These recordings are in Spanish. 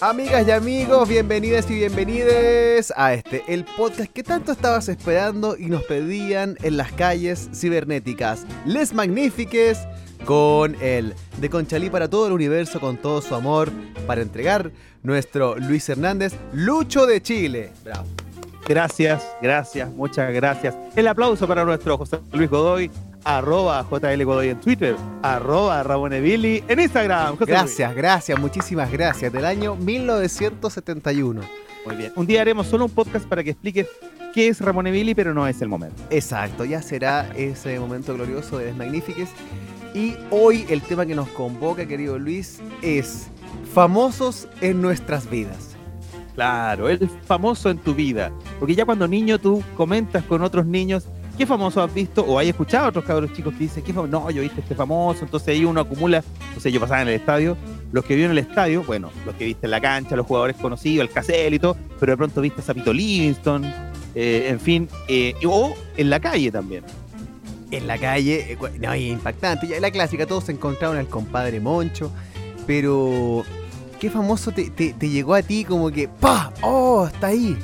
Amigas y amigos, bienvenidas y bienvenides a este, el podcast que tanto estabas esperando y nos pedían en las calles cibernéticas. Les Magnifiques con el de Conchalí para todo el universo, con todo su amor, para entregar nuestro Luis Hernández, Lucho de Chile. Bravo. Gracias, gracias, muchas gracias. El aplauso para nuestro José Luis Godoy, arroba JL Godoy en Twitter, arroba Rabonevili en Instagram. José gracias, Luis. gracias, muchísimas gracias. Del año 1971. Muy bien. Un día haremos solo un podcast para que expliques qué es Ramonevili, pero no es el momento. Exacto, ya será ese momento glorioso de Magnifiques. Y hoy el tema que nos convoca, querido Luis, es famosos en nuestras vidas. Claro, el famoso en tu vida. Porque ya cuando niño tú comentas con otros niños ¿Qué famoso has visto o hay escuchado a otros cabros chicos que dicen, ¿qué famoso? No, yo viste este famoso, entonces ahí uno acumula, o sea, yo pasaba en el estadio, los que vieron en el estadio, bueno, los que viste en la cancha, los jugadores conocidos, el Casel y todo, pero de pronto viste a Sapito Livingston, eh, en fin, eh, o en la calle también. En la calle, eh, no, impactante, ya la clásica, todos se encontraron al compadre Moncho, pero ¿qué famoso te, te llegó a ti como que, ¡pa! ¡Oh, está ahí!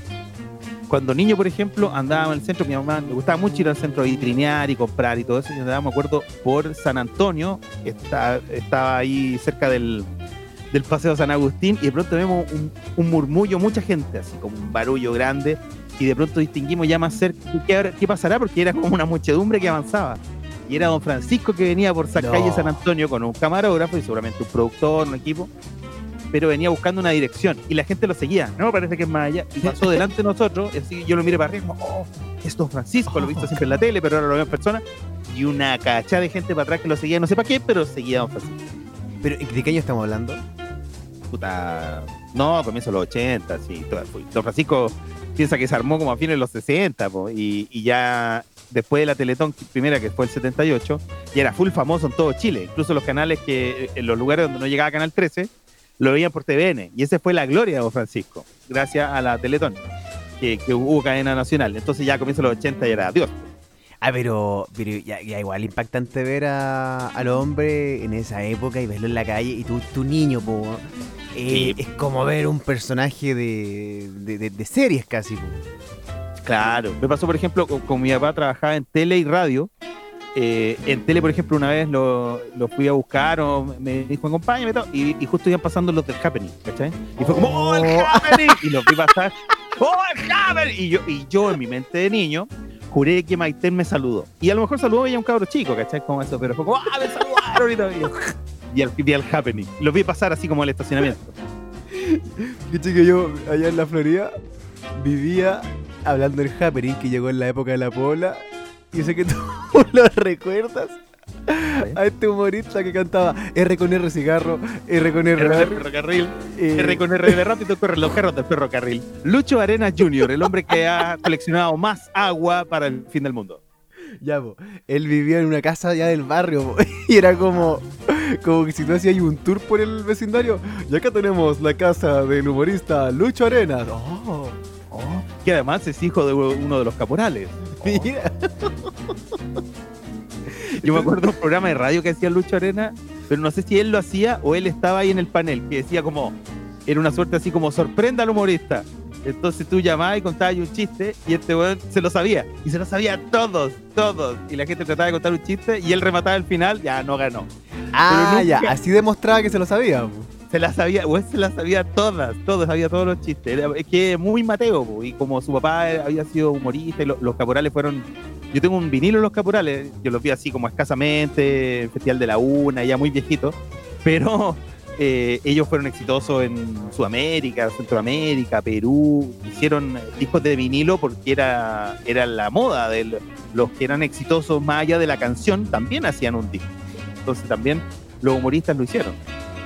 Cuando niño, por ejemplo, andaba en el centro, mi mamá me gustaba mucho ir al centro a vitrinear y comprar y todo eso. Y andaba, me acuerdo, por San Antonio, que está, estaba ahí cerca del, del Paseo San Agustín, y de pronto vemos un, murmullo, mucha gente, así como un barullo grande, y de pronto distinguimos ya más cerca qué, qué pasará, porque era como una muchedumbre que avanzaba. Y era don Francisco que venía por esa calle San Antonio con un camarógrafo y seguramente un productor, un equipo, pero venía buscando una dirección y la gente lo seguía. No, parece que es más allá. Y pasó delante de nosotros, así yo lo miré para arriba, oh, es Don Francisco, lo he visto siempre en la tele, pero ahora lo veo en persona. Y una cachada de gente para atrás que lo seguía, no sé para qué, pero seguía a Don Francisco. ¿Pero de qué año estamos hablando? Puta. No, comienzo los 80, sí. Don Francisco piensa que se armó como a fines de los 60, y, y ya después de la Teletón primera, que fue el 78, y era full famoso en todo Chile. Incluso los canales que, en los lugares donde no llegaba Canal 13, lo veían por TVN. Y esa fue la gloria de Don Francisco, gracias a la Teletón, que, hubo cadena nacional. Entonces ya comienza los 80 y era Dios. Ah, pero, pero ya, igual impactante ver a, al hombre en esa época y verlo en la calle y tú, tu niño, po, eh, es como ver un personaje de, de, series casi. Claro, me pasó por ejemplo con mi papá trabajaba en tele y radio eh, en tele, por ejemplo, una vez lo, fui a buscar o me dijo, acompáñame y, y justo iban pasando los del Happening, ¿cachai? Y fue como, ¡Oh, el oh. Happening! Y los vi pasar, ¡Oh, el Happening! Y yo, y yo en mi mente de niño juré que Maiten me saludó. Y a lo mejor saludó a un cabro chico, ¿cachai? Como eso, pero fue como, ¡ah, me saludaron! Y, y al vi al Happening. Los vi pasar así como al estacionamiento. que yo allá en la Florida vivía hablando del Happening que llegó en la época de la Pola yo sé que tú lo recuerdas. A este humorista que cantaba R con R cigarro, R con R, R ferrocarril, eh, R con R de rápido corre los carros del ferrocarril. Lucho Arenas Jr., el hombre que ha coleccionado más agua para el fin del mundo. Ya, él vivía en una casa allá del barrio y era como, como que si tú hacías un tour por el vecindario. Y acá tenemos la casa del humorista Lucho Arenas. Oh, oh. Que además es hijo de uno de los caporales. Mira. Yo me acuerdo de un programa de radio que hacía Lucho Arena, pero no sé si él lo hacía o él estaba ahí en el panel, que decía como, era una suerte así como sorprenda al humorista. Entonces tú llamabas y contabas un chiste y este weón se lo sabía. Y se lo sabía todos, todos. Y la gente trataba de contar un chiste y él remataba el final, ya no ganó. Ah, ya, así demostraba que se lo sabía se las sabía, él se las sabía todas, todos, sabía todos los chistes. es que muy Mateo, y como su papá había sido humorista, y los caporales fueron. Yo tengo un vinilo en los caporales, yo los vi así como escasamente, Festival de la Una, ya muy viejito, pero eh, ellos fueron exitosos en Sudamérica, Centroamérica, Perú, hicieron discos de vinilo porque era, era la moda de los que eran exitosos más allá de la canción, también hacían un disco. Entonces también los humoristas lo hicieron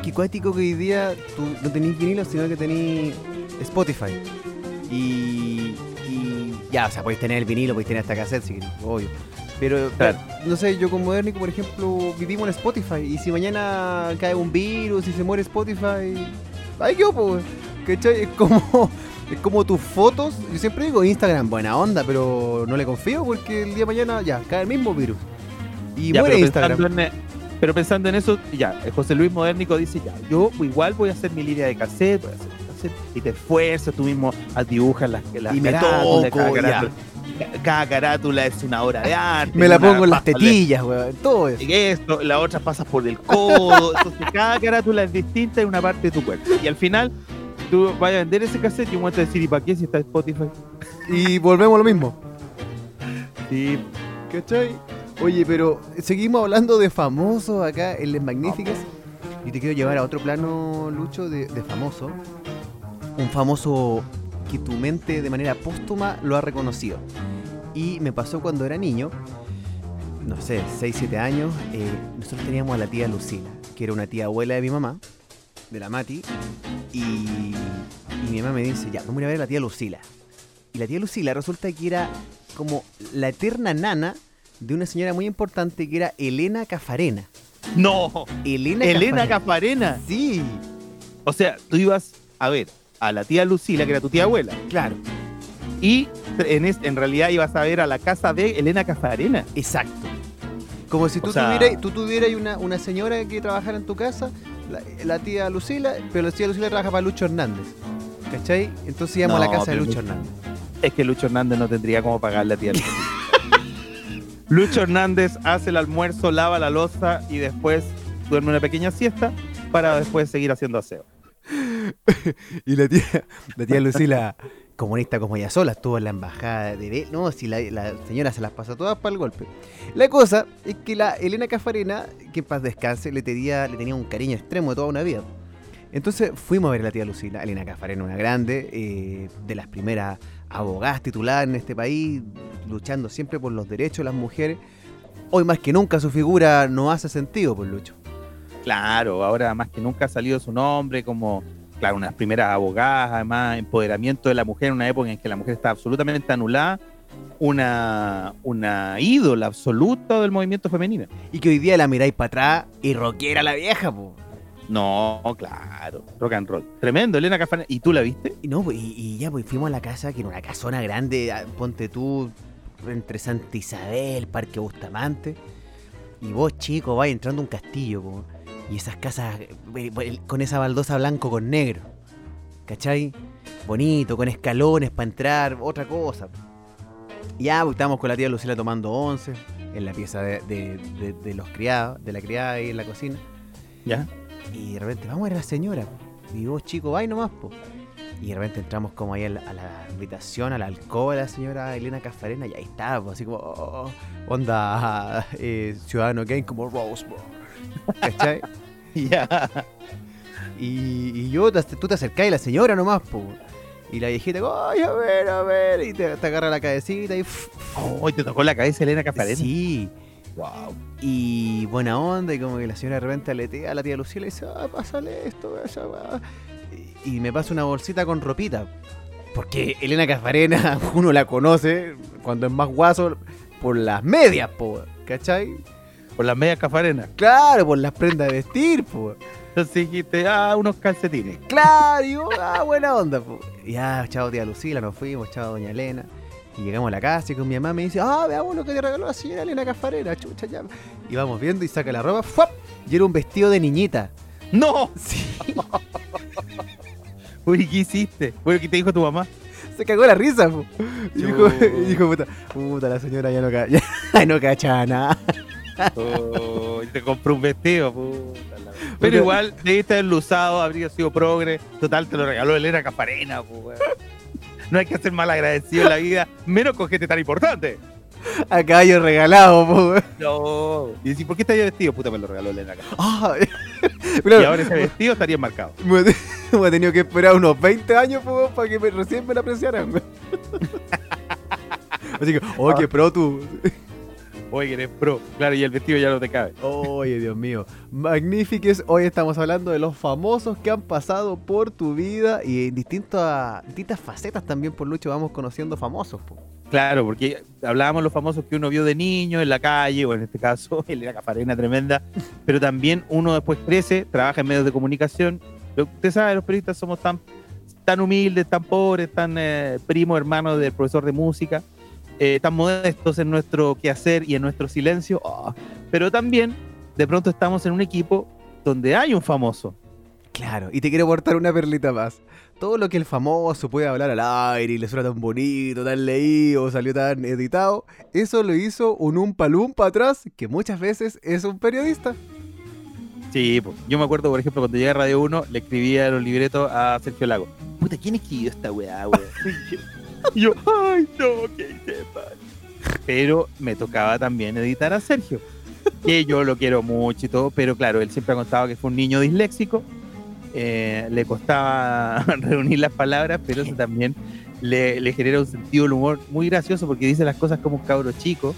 qué cuático que hoy día tú no tenés vinilo, sino que tenés Spotify. Y, ya, o sea, podéis tener el vinilo, podéis tener esta cassette, sí, obvio. Pero, no sé, yo con Modernico, por ejemplo, vivimos en Spotify. Y si mañana cae un virus y se muere Spotify, ay, yo, pues, ¿cachai? Es como, es como tus fotos. Yo siempre digo Instagram, buena onda, pero no le confío porque el día de mañana ya cae el mismo virus. Y muere Instagram. Pero pensando en eso, ya, José Luis Modernico dice, ya, yo igual voy a hacer mi línea de cassette, voy a hacer y te esfuerzas, tú mismo dibujas las, las Y me toco, cada, carátula, cada carátula es una obra de arte. Me la pongo en las tetillas, weón. Todo eso. y esto, la otra pasas por el codo, entonces cada carátula es distinta en una parte de tu cuerpo. Y al final, tú vas a vender ese cassette y un momento de decir, ¿y para qué si está Spotify? Y volvemos a lo mismo. Sí, ¿Cachai? Oye, pero seguimos hablando de famosos acá en Les Magníficas. Y te quiero llevar a otro plano, Lucho, de, de famoso. Un famoso que tu mente de manera póstuma lo ha reconocido. Y me pasó cuando era niño, no sé, 6, 7 años, eh, nosotros teníamos a la tía Lucila, que era una tía abuela de mi mamá, de la Mati, y, y mi mamá me dice, ya, vamos a ir a ver a la tía Lucila. Y la tía Lucila resulta que era como la eterna nana de una señora muy importante que era Elena Cafarena. no, Elena, Elena Cafarena. Sí, O sea, tú ibas a ver a la tía Lucila, que era tu tía abuela, claro, y en, es- en realidad ibas a ver a la casa de Elena Cafarena. exacto. Como si O tú sea- tuvieras, tú tuvieras una, una señora que trabajara en tu casa, la, la tía Lucila, pero la tía Lucila trabaja para Lucho Hernández. ¿Cachai? Entonces íbamos a la casa de Lucho- Hernández. Es que Lucho Hernández no tendría cómo pagarle a tía Lucila. Lucho Hernández hace el almuerzo, lava la loza y después duerme una pequeña siesta para después seguir haciendo aseo. Y la tía, la tía Lucila, comunista como ella sola, estuvo en la embajada de... No, si la, la señora se las pasó todas para el golpe. La cosa es que la Elena Cafarena, que en paz descanse, le tenía, le tenía un cariño extremo de toda una vida. Entonces fuimos a ver a la tía Lucila, Elena Cafarena, una grande, eh, de las primeras abogadas tituladas en este país, luchando siempre por los derechos de las mujeres. Hoy más que nunca su figura no hace sentido, por Lucho. Claro, ahora más que nunca ha salido su nombre como, claro, unas primeras abogadas, además, empoderamiento de la mujer en una época en que la mujer está absolutamente anulada, una, una ídola absoluta del movimiento femenino. Y que hoy día la miráis para atrás y rockera la vieja, po. No, claro, rock and roll. Tremendo, Elena Cafarena. ¿Y tú la viste? Y no, y, y ya pues fuimos a la casa, que era una casona grande, ah, ponte tú, entre Santa Isabel, Parque Bustamante. Y vos, chico, vais entrando a un castillo, po, y esas casas eh, con esa baldosa blanco con negro. ¿Cachai? Bonito, con escalones para entrar, otra cosa. Ya, pues estábamos con la tía Lucila tomando once en la pieza de, de- de- de los criados, de la criada ahí en la cocina. ¿Ya? Y de repente, vamos a ver a la señora. Y vos, chico, vai nomás, po. Y de repente entramos como ahí a la, a la habitación, a la alcoba de la señora Elena Cafarena, y ahí estaba, así como, oh, onda eh, Ciudadano Kane, como Rosebud. ¿Cachai? Ya. Y, y yo, te- tú te acercás y la señora nomás, po. Y la viejita, ay, a ver, a ver, y te, te agarra la cabecita y... Oh, te tocó la cabeza Elena Cafarena. Sí, Wow. Y buena onda, y como que la señora de repente aletea a la tía Lucía y le dice, ah, pásale esto, esa weá". Y, y me pasa una bolsita con ropita. Porque Elena Cafarena, uno la conoce cuando es más guaso por las medias, po, ¿cachai? Por las medias Cafarena. Claro, por las prendas de vestir, po. Entonces dijiste, ah, unos calcetines. Claro, y yo, ah, buena onda, po. Y ya, chao tía Lucila, nos fuimos, chao doña Elena. Y llegamos a la casa y con mi mamá me dice, ah, veamos lo que te regaló la señora Elena Cafarena, chucha ya. Y vamos viendo y saca la ropa, ¡fuap! Y era un vestido de niñita. ¡No! Sí, Uy, ¿qué hiciste? Bueno, ¿qué te dijo tu mamá? se cagó la risa, po. Y dijo, dijo, puta, puta, la señora ya no, ya no cachaba nada. Oh, y te compró un vestido, puta la- Pero igual, debiste haberlo usado, habría sido progre. Total, te lo regaló Elena pues, weón. No hay que ser mal agradecido en la vida, menos con gente tan importante. A caballo regalado, po. No. Y decir, ¿por qué estaría vestido? Puta, me lo regaló Elena. Ah, Y claro, ahora ese vestido estaría enmarcado. me, me he tenido que esperar unos 20 años po, para que me- recién me la apreciaran. Así que, oh, qué pro tú. Oye, eres pro. Claro, y el vestido ya no te cabe. Oye, Dios mío. Magnífiques, hoy estamos hablando de los famosos que han pasado por tu vida y en distintas, distintas facetas también por Lucho vamos conociendo famosos. po. Claro, porque hablábamos de los famosos que uno vio de niño en la calle, o en este caso, Elena Cafarena tremenda, pero también uno después crece, trabaja en medios de comunicación. Usted sabe, los periodistas somos tan, tan humildes, tan pobres, tan eh, primos, hermanos del profesor de música, eh, tan modestos en nuestro quehacer y en nuestro silencio, ah, pero también de pronto estamos en un equipo donde hay un famoso. Claro, y te quiero aportar una perlita más. Todo lo que el famoso puede hablar al aire y le suena tan bonito, tan leído, salió tan editado, eso lo hizo un un atrás, que muchas veces es un periodista. Sí, yo me acuerdo, por ejemplo, cuando llegué a Radio 1, le escribía los libretos a Sergio Lago. Puta, ¿quién escribió esta weá, weón? y yo, ay, no, que. Pero me tocaba también editar a Sergio, que yo lo quiero mucho y todo, pero claro, él siempre ha contado que fue un niño disléxico, eh, le costaba reunir las palabras, pero eso también le, le genera un sentido del humor muy gracioso porque dice las cosas como un cabro chico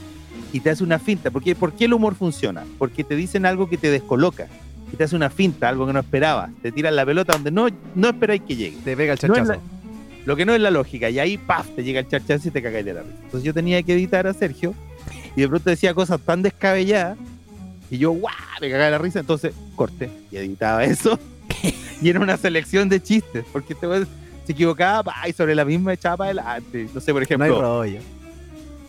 y te hace una finta. ¿Por qué, ¿Por qué el humor funciona? Porque te dicen algo que te descoloca y te hace una finta, algo que no esperabas. Te tiran la pelota donde no, no esperáis que llegue. Te pega el chachazo. Lo que no es la lógica, y ahí ¡paf! te llega el charchazo y te cagáis de la risa. Entonces yo tenía que editar a Sergio y de pronto decía cosas tan descabelladas y yo ¡guau! me cagaba de la risa, entonces corté y editaba eso y era una selección de chistes, porque este weón se equivocaba y sobre la misma echaba para adelante. No sé, por No hay ejemplo, rollo.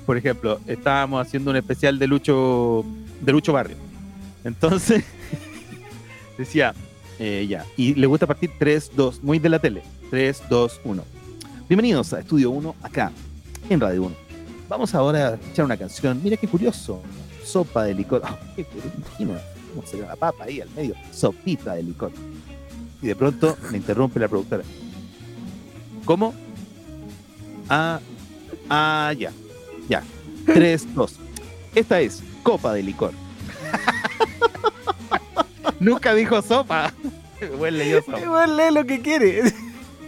por ejemplo, estábamos haciendo un especial de Lucho, de Lucho Barrio. Entonces, decía, eh, ya, y le gusta partir 3, 2, muy de la tele. 3, 2, 1. Bienvenidos a Estudio 1, acá, en Radio 1. Vamos ahora a escuchar una canción. Mira qué curioso. Sopa de licor. Imagina cómo se ve la papa ahí al medio. Sopita de licor. Y de pronto me interrumpe la productora. ¿Cómo? Ah, ah, ya. Ya. 3, 2. Esta es copa de licor. Nunca dijo sopa. Sopa. Lee lo que quiere.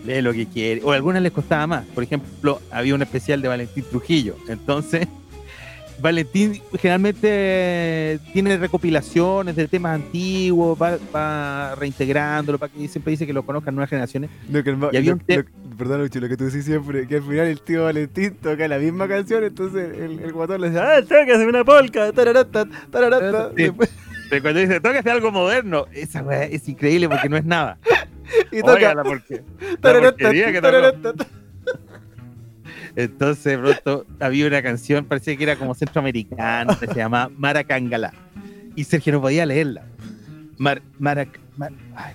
Lee lo que quiere. O a algunas les costaba más. Por ejemplo, había un especial de Valentín Trujillo. Entonces, Valentín generalmente tiene recopilaciones de temas antiguos, va, va reintegrándolo para que siempre dice que lo conozcan nuevas generaciones. No, que el Y había lo- un lo- perdón, Lucho, lo que tú decís siempre, que al final el tío Valentín toca la misma canción, entonces el, el guatón le dice, ah, tócase una polca, tararata, tararata. Sí. Después- Pero cuando dice, tócate algo moderno, esa es increíble porque no es nada. Y toca, porque. Entonces, de pronto había una canción, parecía que era como centroamericana, que se llama Maracangalá. Y Sergio no podía leerla. Mar, marac, mar- ay,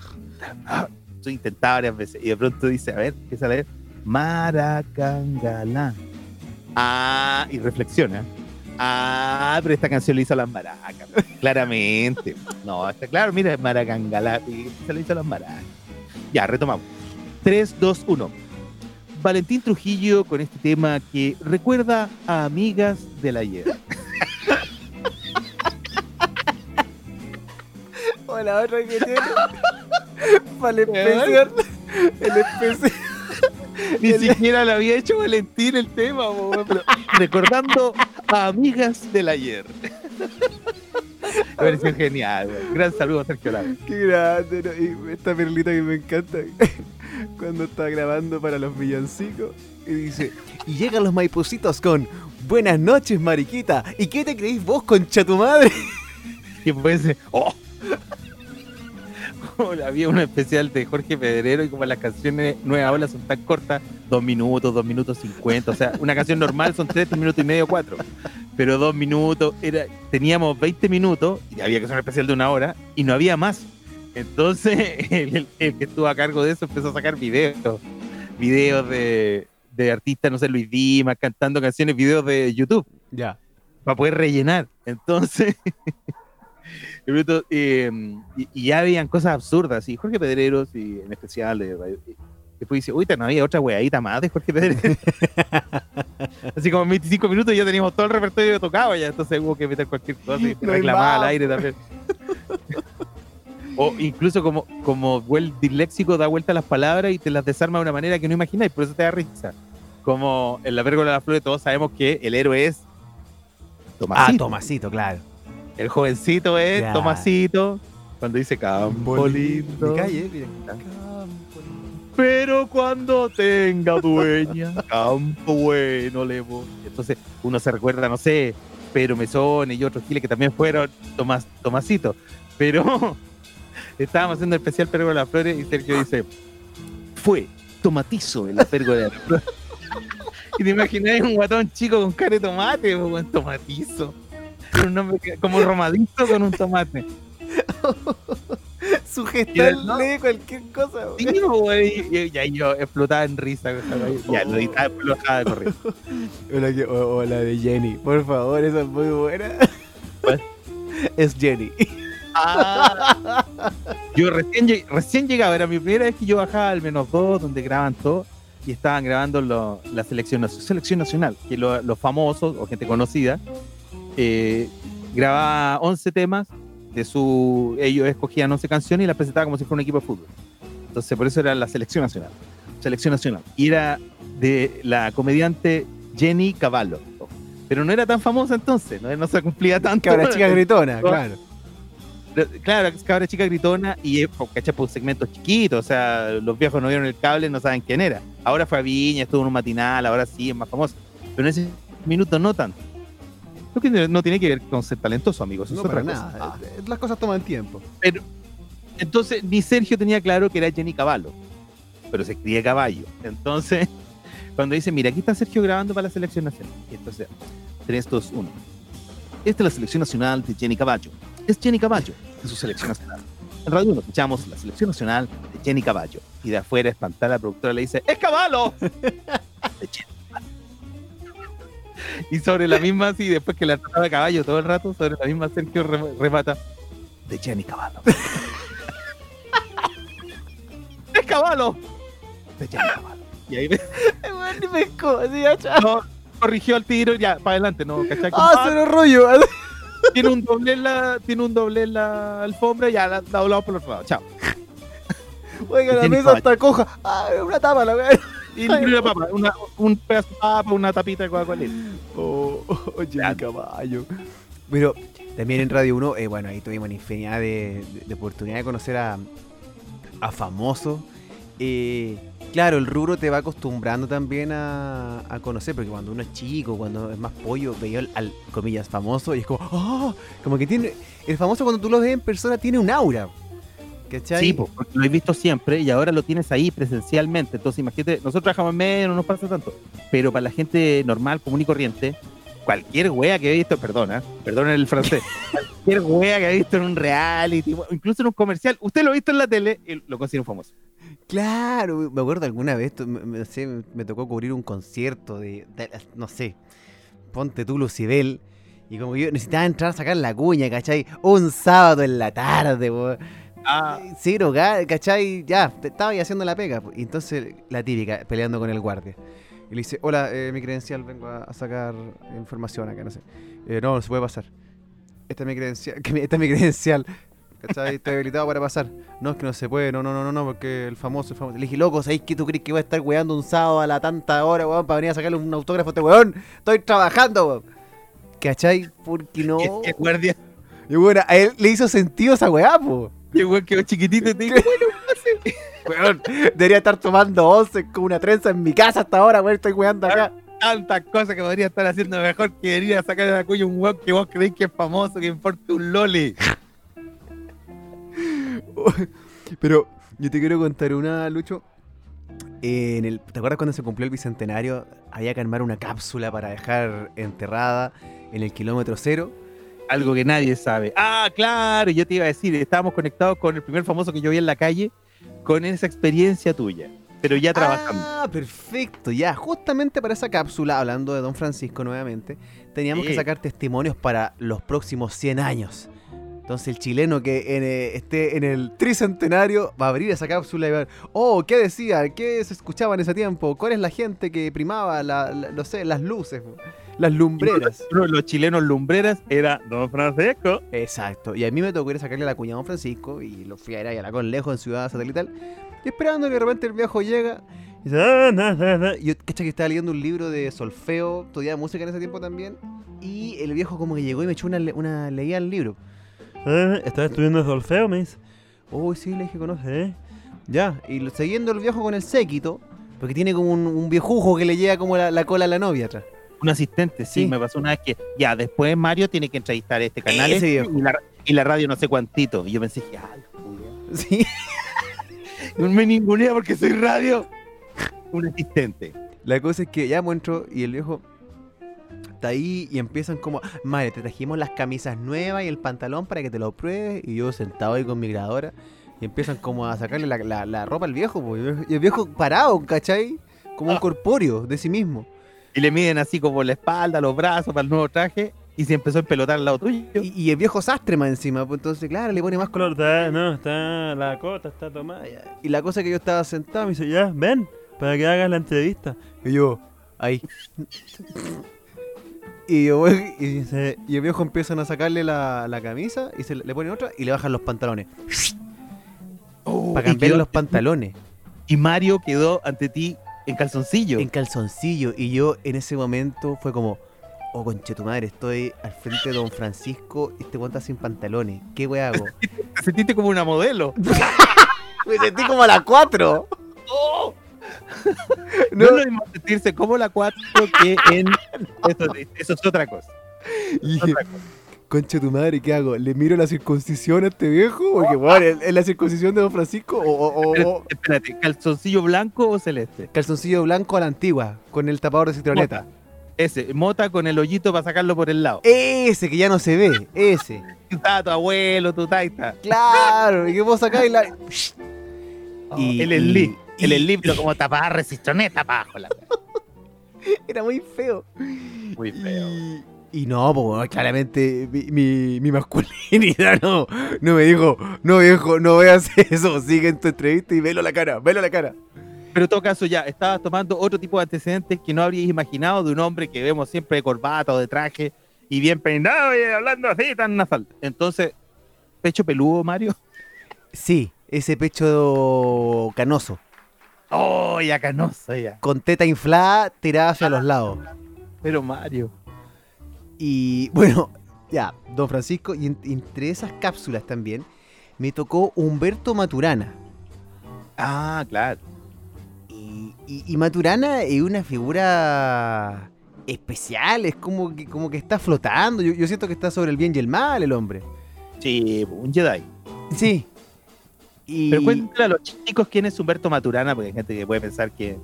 ah, yo intentaba varias veces. Y de pronto dice, a ver, empieza a leer Maracangalá. Ah, y reflexiona. Ah, pero esta canción le hizo a las maracas. Claramente. No, está claro, mira, Maracangalá. Y se le hizo a las maracas. Ya, retomamos. 3, 2, 1. Valentín Trujillo con este tema que recuerda a amigas del ayer. O la otra que tiene. Para el especial. El especial. Ni siquiera le había hecho Valentín el tema, weón, pero recordando a amigas del ayer. Me pareció genial, weón. Gran saludo a Sergio Lago. Qué grande, ¿no? Y esta perlita que me encanta. Cuando está grabando para los villancicos. Y dice, y llegan los maipucitos con Buenas noches, mariquita. ¿Y qué te creéis vos, concha tu madre? Y dice, ¡oh! Había un especial de Jorge Pedrero y como las canciones Nueva Ola son tan cortas, dos minutos, dos minutos cincuenta, o sea, una canción normal son tres, tres minutos y medio, cuatro, pero dos minutos, era, teníamos 20 minutos y había que hacer un especial de una hora y no había más. Entonces, el, que estuvo a cargo de eso empezó a sacar videos, videos de, de artistas, no sé, Luis Dimas, cantando canciones, videos de YouTube Ya. para poder rellenar. Entonces, eh, y, y ya habían cosas absurdas, y Jorge Pedreros, y en especial, después dice, uy, no había otra weadita más de Jorge Pedreros. Así como en 25 minutos ya teníamos todo el repertorio que tocaba, ya entonces hubo que meter cualquier cosa y No reclamar al aire también. O incluso como, como el disléxico da vuelta a las palabras y te las desarma de una manera que no imagináis, por eso te da risa. Como en la pérgola de las flores todos sabemos que el héroe es Ah, Tomasito. Tomasito, claro. El jovencito es Ya. Tomasito. Cuando dice campo lindo. De calle, mira. Ah. Pero cuando tenga dueña, campo bueno le voy. Entonces uno se recuerda, no sé, Pedro Mesón y otros giles que también fueron Tomás, Tomasito. Pero estábamos haciendo el especial Pergo de las Flores y Sergio dice, fue tomatizo en la Pergo de las Flores. y te imagináis un guatón chico con cara de tomate, o con tomatizo. Tiene un nombre que- como romadizo con un tomate. Su no. lee cualquier cosa. Sí, güey. güey. Y, ahí yo explotaba en risa. Ya, lo editaba, dejaba de correr. O la, que- o- o la de Jenny. Por favor, esa es muy buena. ¿Cuál? Es Jenny. Yo recién, recién llegaba, era mi primera vez que yo bajaba al menos dos, donde graban todo, y estaban grabando lo- la selección, selección nacional, que lo- los famosos o gente conocida eh, grababa 11 temas, de su ellos escogían 11 canciones y las presentaban como si fuera un equipo de fútbol. Entonces, por eso era la selección nacional. Selección nacional. Y era de la comediante Jenny Cavallo. Pero no era tan famosa entonces, no, no se cumplía tanto. Cabra chica gritona, No. claro. Claro, cabra chica gritona y por, ¿cachai? por un segmento chiquito, o sea, los viejos no vieron el cable, no saben quién era. Ahora fue a Viña, estuvo en un matinal, ahora sí es más famoso. Pero en ese minuto no tanto. Que no tiene que ver con ser talentoso, amigos. No es para nada. Eh, Las cosas toman tiempo. Pero, entonces, ni Sergio tenía claro que era Jenny Caballo, pero se escribe caballo. Entonces, cuando dice, mira, aquí está Sergio grabando para la selección nacional. Y entonces, 3, 2, 1. Esta es la selección nacional de Jenny Caballo. Es Jenny Caballo, de su selección nacional. En Radio 1 escuchamos la selección nacional de Jenny Caballo. Y de afuera, espantada, la productora le dice, ¡Es Caballo! De Jenny. Y sobre la misma, así, después que la trataba de caballo todo el rato, sobre la misma Sergio re- remata, de Jenny Caballo. ¡Es Caballo! De Jenny Caballo. Y ahí Ni pescó, así, ya, no, corrigió al tiro ya, para adelante, ¿no? ¿Cachai? Ah, Compadre, cero rollo. tiene un doble en la, tiene un doble en la alfombra, ya la, la doblamos por el otro lado. Chao. Oiga, la mesa está coja. Ah, una tapa, la weá. Y una papa, una- un pedazo de papa, una tapita de Coca-Cola. Oh, oh, Jenny Ya. Caballo. Pero también en Radio 1, eh, bueno, ahí tuvimos una infinidad de, de- de oportunidad de conocer a, a famosos. Eh, claro, el rubro te va acostumbrando también a, a conocer, porque cuando uno es chico, cuando es más pollo, veía al, al, comillas famoso y es como, ¡ah! Como que tiene. El famoso cuando tú lo ves en persona tiene un aura. ¿Cachai? Sí, porque lo he visto siempre y ahora lo tienes ahí presencialmente. Entonces, imagínate, nosotros trabajamos en medio, no nos pasa tanto. Pero para la gente normal, común y corriente, cualquier wea que he visto, perdona, perdona el francés, cualquier wea que he visto en un reality, incluso en un comercial, usted lo ha visto en la tele y lo considera un famoso. Claro, me acuerdo alguna vez, me, me- sé, me tocó cubrir un concierto de, de- no sé, ponte tú Lucibel, y como que yo necesitaba entrar a sacar la cuña, ¿cachai? Un sábado en la tarde, po. Ah, Cero, ga- ¿cachai? Ya, te- estaba ahí haciendo la pega. Y entonces la típica, peleando con el guardia. Y le dice, hola, eh, mi credencial, vengo a, a sacar información acá, no sé. "Eh, no, no se puede pasar. Esta es mi credencial, que mi- esta es mi credencial. ¿Cachai? Estoy habilitado para pasar. No, es que no se puede, no, no, no, no, no, porque el famoso, el famoso. Le dije, loco, ¿sabéis que tú crees que voy a estar weando un sábado a la tanta hora, weón, para venir a sacarle un autógrafo a este weón? Estoy trabajando, weón. ¿Cachai? Porque no. y el guardia, Y bueno, a él le hizo sentido esa weá, po. Weón quedó chiquitito y te dijo, Weón, debería estar tomando once con una trenza en mi casa hasta ahora, weón, estoy weando acá. tantas cosas que podría estar haciendo mejor que venir a sacar de la cuña un weón que vos creéis que es famoso, que importa un loli. Pero yo te quiero contar una, Lucho. En el, ¿Te acuerdas cuando se cumplió el bicentenario? Había que armar una cápsula para dejar enterrada en el kilómetro cero. Algo que nadie sabe. Ah, claro, yo te iba a decir, estábamos conectados con el primer famoso que yo vi en la calle, con esa experiencia tuya, pero ya trabajando. Ah, perfecto, ya. Justamente para esa cápsula, hablando de Don Francisco nuevamente, teníamos que sacar testimonios para los próximos 100 años. Entonces el chileno que en, eh, esté en el tricentenario va a abrir esa cápsula y va a ver, oh, ¿qué decía? ¿Qué se escuchaba en ese tiempo? ¿Cuál es la gente que primaba, la, la- no sé, las luces, las lumbreras? Uno de los chilenos lumbreras era Don Francisco. Exacto. Y a mí me tocó ir a sacarle la cuña a Don Francisco y lo fui a ir a la con lejos en Ciudad Satelital. Y esperando que de repente el viejo llega y dice, "Ah, na, na, na". Yo, cacha que estaba leyendo un libro de solfeo, estudiaba música en ese tiempo también. Y el viejo como que llegó y me echó una, una leída al libro. "Ah, ¿Estás estudiando solfeo? Me dice. Uy, sí, le dije, conoce, ¿eh? Ya, y lo- siguiendo el viejo con el séquito, porque tiene como un, un viejujo que le llega como la, la cola a la novia atrás. Un asistente, sí, Sí. me pasó una vez que ya después Mario tiene que entrevistar este canal este, y, la, y la radio no sé cuántito. Y yo pensé, ya, Sí. no me ningunea porque soy radio. Un asistente. La cosa es que ya muestro y el viejo está ahí y empiezan como, madre, te trajimos las camisas nuevas y el pantalón para que te lo pruebes. Y yo sentado ahí con mi grabadora, Y empiezan como a sacarle la, la- la ropa al viejo, po, y el viejo parado, ¿cachai? Como un Ah. corpóreo de sí mismo. Y le miden así como la espalda, los brazos para el nuevo traje. Y se empezó a empelotar al lado tuyo. Y, y el viejo sastre más encima, pues entonces, claro, le pone más color. Está, no, está la cota, está tomada. ya. Y la cosa que yo estaba sentado, me dice, ya, ven, para que hagas la entrevista. y yo, ahí. Y yo voy, y, el viejo empiezan a sacarle la, la camisa y se le ponen otra y le bajan los pantalones. Oh, para quedó- los pantalones. Y Mario quedó ante ti en calzoncillo. En calzoncillo. Y yo en ese momento fue como, oh conche tu madre, estoy al frente de don Francisco y este está sin pantalones. ¿Qué weón hago? Te sentiste como una modelo. Me sentí como a las 4. ¡Oh! No, No, es lo mismo sentirse como la 4 que en. Eso, eso es otra cosa. y Otra cosa. Conche tu madre, ¿qué hago? ¿Le miro la circuncisión a este viejo? Porque, weón, ¿es la circuncisión de don Francisco o, o- o- Espérate, ¿calzoncillo blanco o celeste? calzoncillo blanco a la antigua con el tapador de citroneta? Mota. Ese, mota con el hoyito para sacarlo por el lado. Ese que ya no se ve, ese. Está tu abuelo, tu taita. Claro, y que vos sacáis la. Y- el y- slip. El y- slip, pero como tapar resistroneta para abajo. La... Era muy feo. Muy feo. Y, y no, pues claramente mi, mi, mi masculinidad no, no me dijo, no viejo, no veas eso, sigue en tu entrevista y velo la cara, velo la cara. Pero en todo caso, ya estabas tomando otro tipo de antecedentes que no habríais imaginado de un hombre que vemos siempre de corbata o de traje y bien peinado y hablando así tan nasal. Entonces, pecho peludo, Mario. Sí, ese pecho canoso, Oh, ya canoso, ya. con teta inflada tirada hacia los lados. Pero Mario. Y bueno, ya, don Francisco, y en- entre esas cápsulas también me tocó Humberto Maturana. Ah, claro. Y, y- y Maturana es una figura especial, es como que, como que está flotando. Yo, yo siento que está sobre el bien y el mal el hombre. Sí, un Jedi. Sí. Y, Pero cuéntale a los chicos quién es Humberto Maturana, porque hay gente que puede pensar que,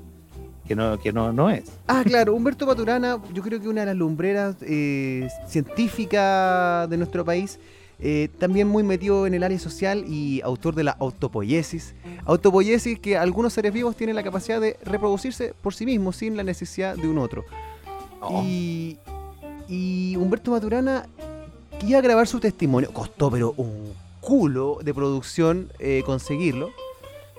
que no, que no, no es. Ah, claro, Humberto Maturana, yo creo que una de las lumbreras eh, científicas de nuestro país. eh, también muy metido en el área social y autor de la autopoiesis. Autopoiesis que algunos seres vivos tienen la capacidad de reproducirse por sí mismos sin la necesidad de un otro. Oh. Y, y Humberto Maturana quería grabar su testimonio. Costó, pero un culo de producción eh, conseguirlo.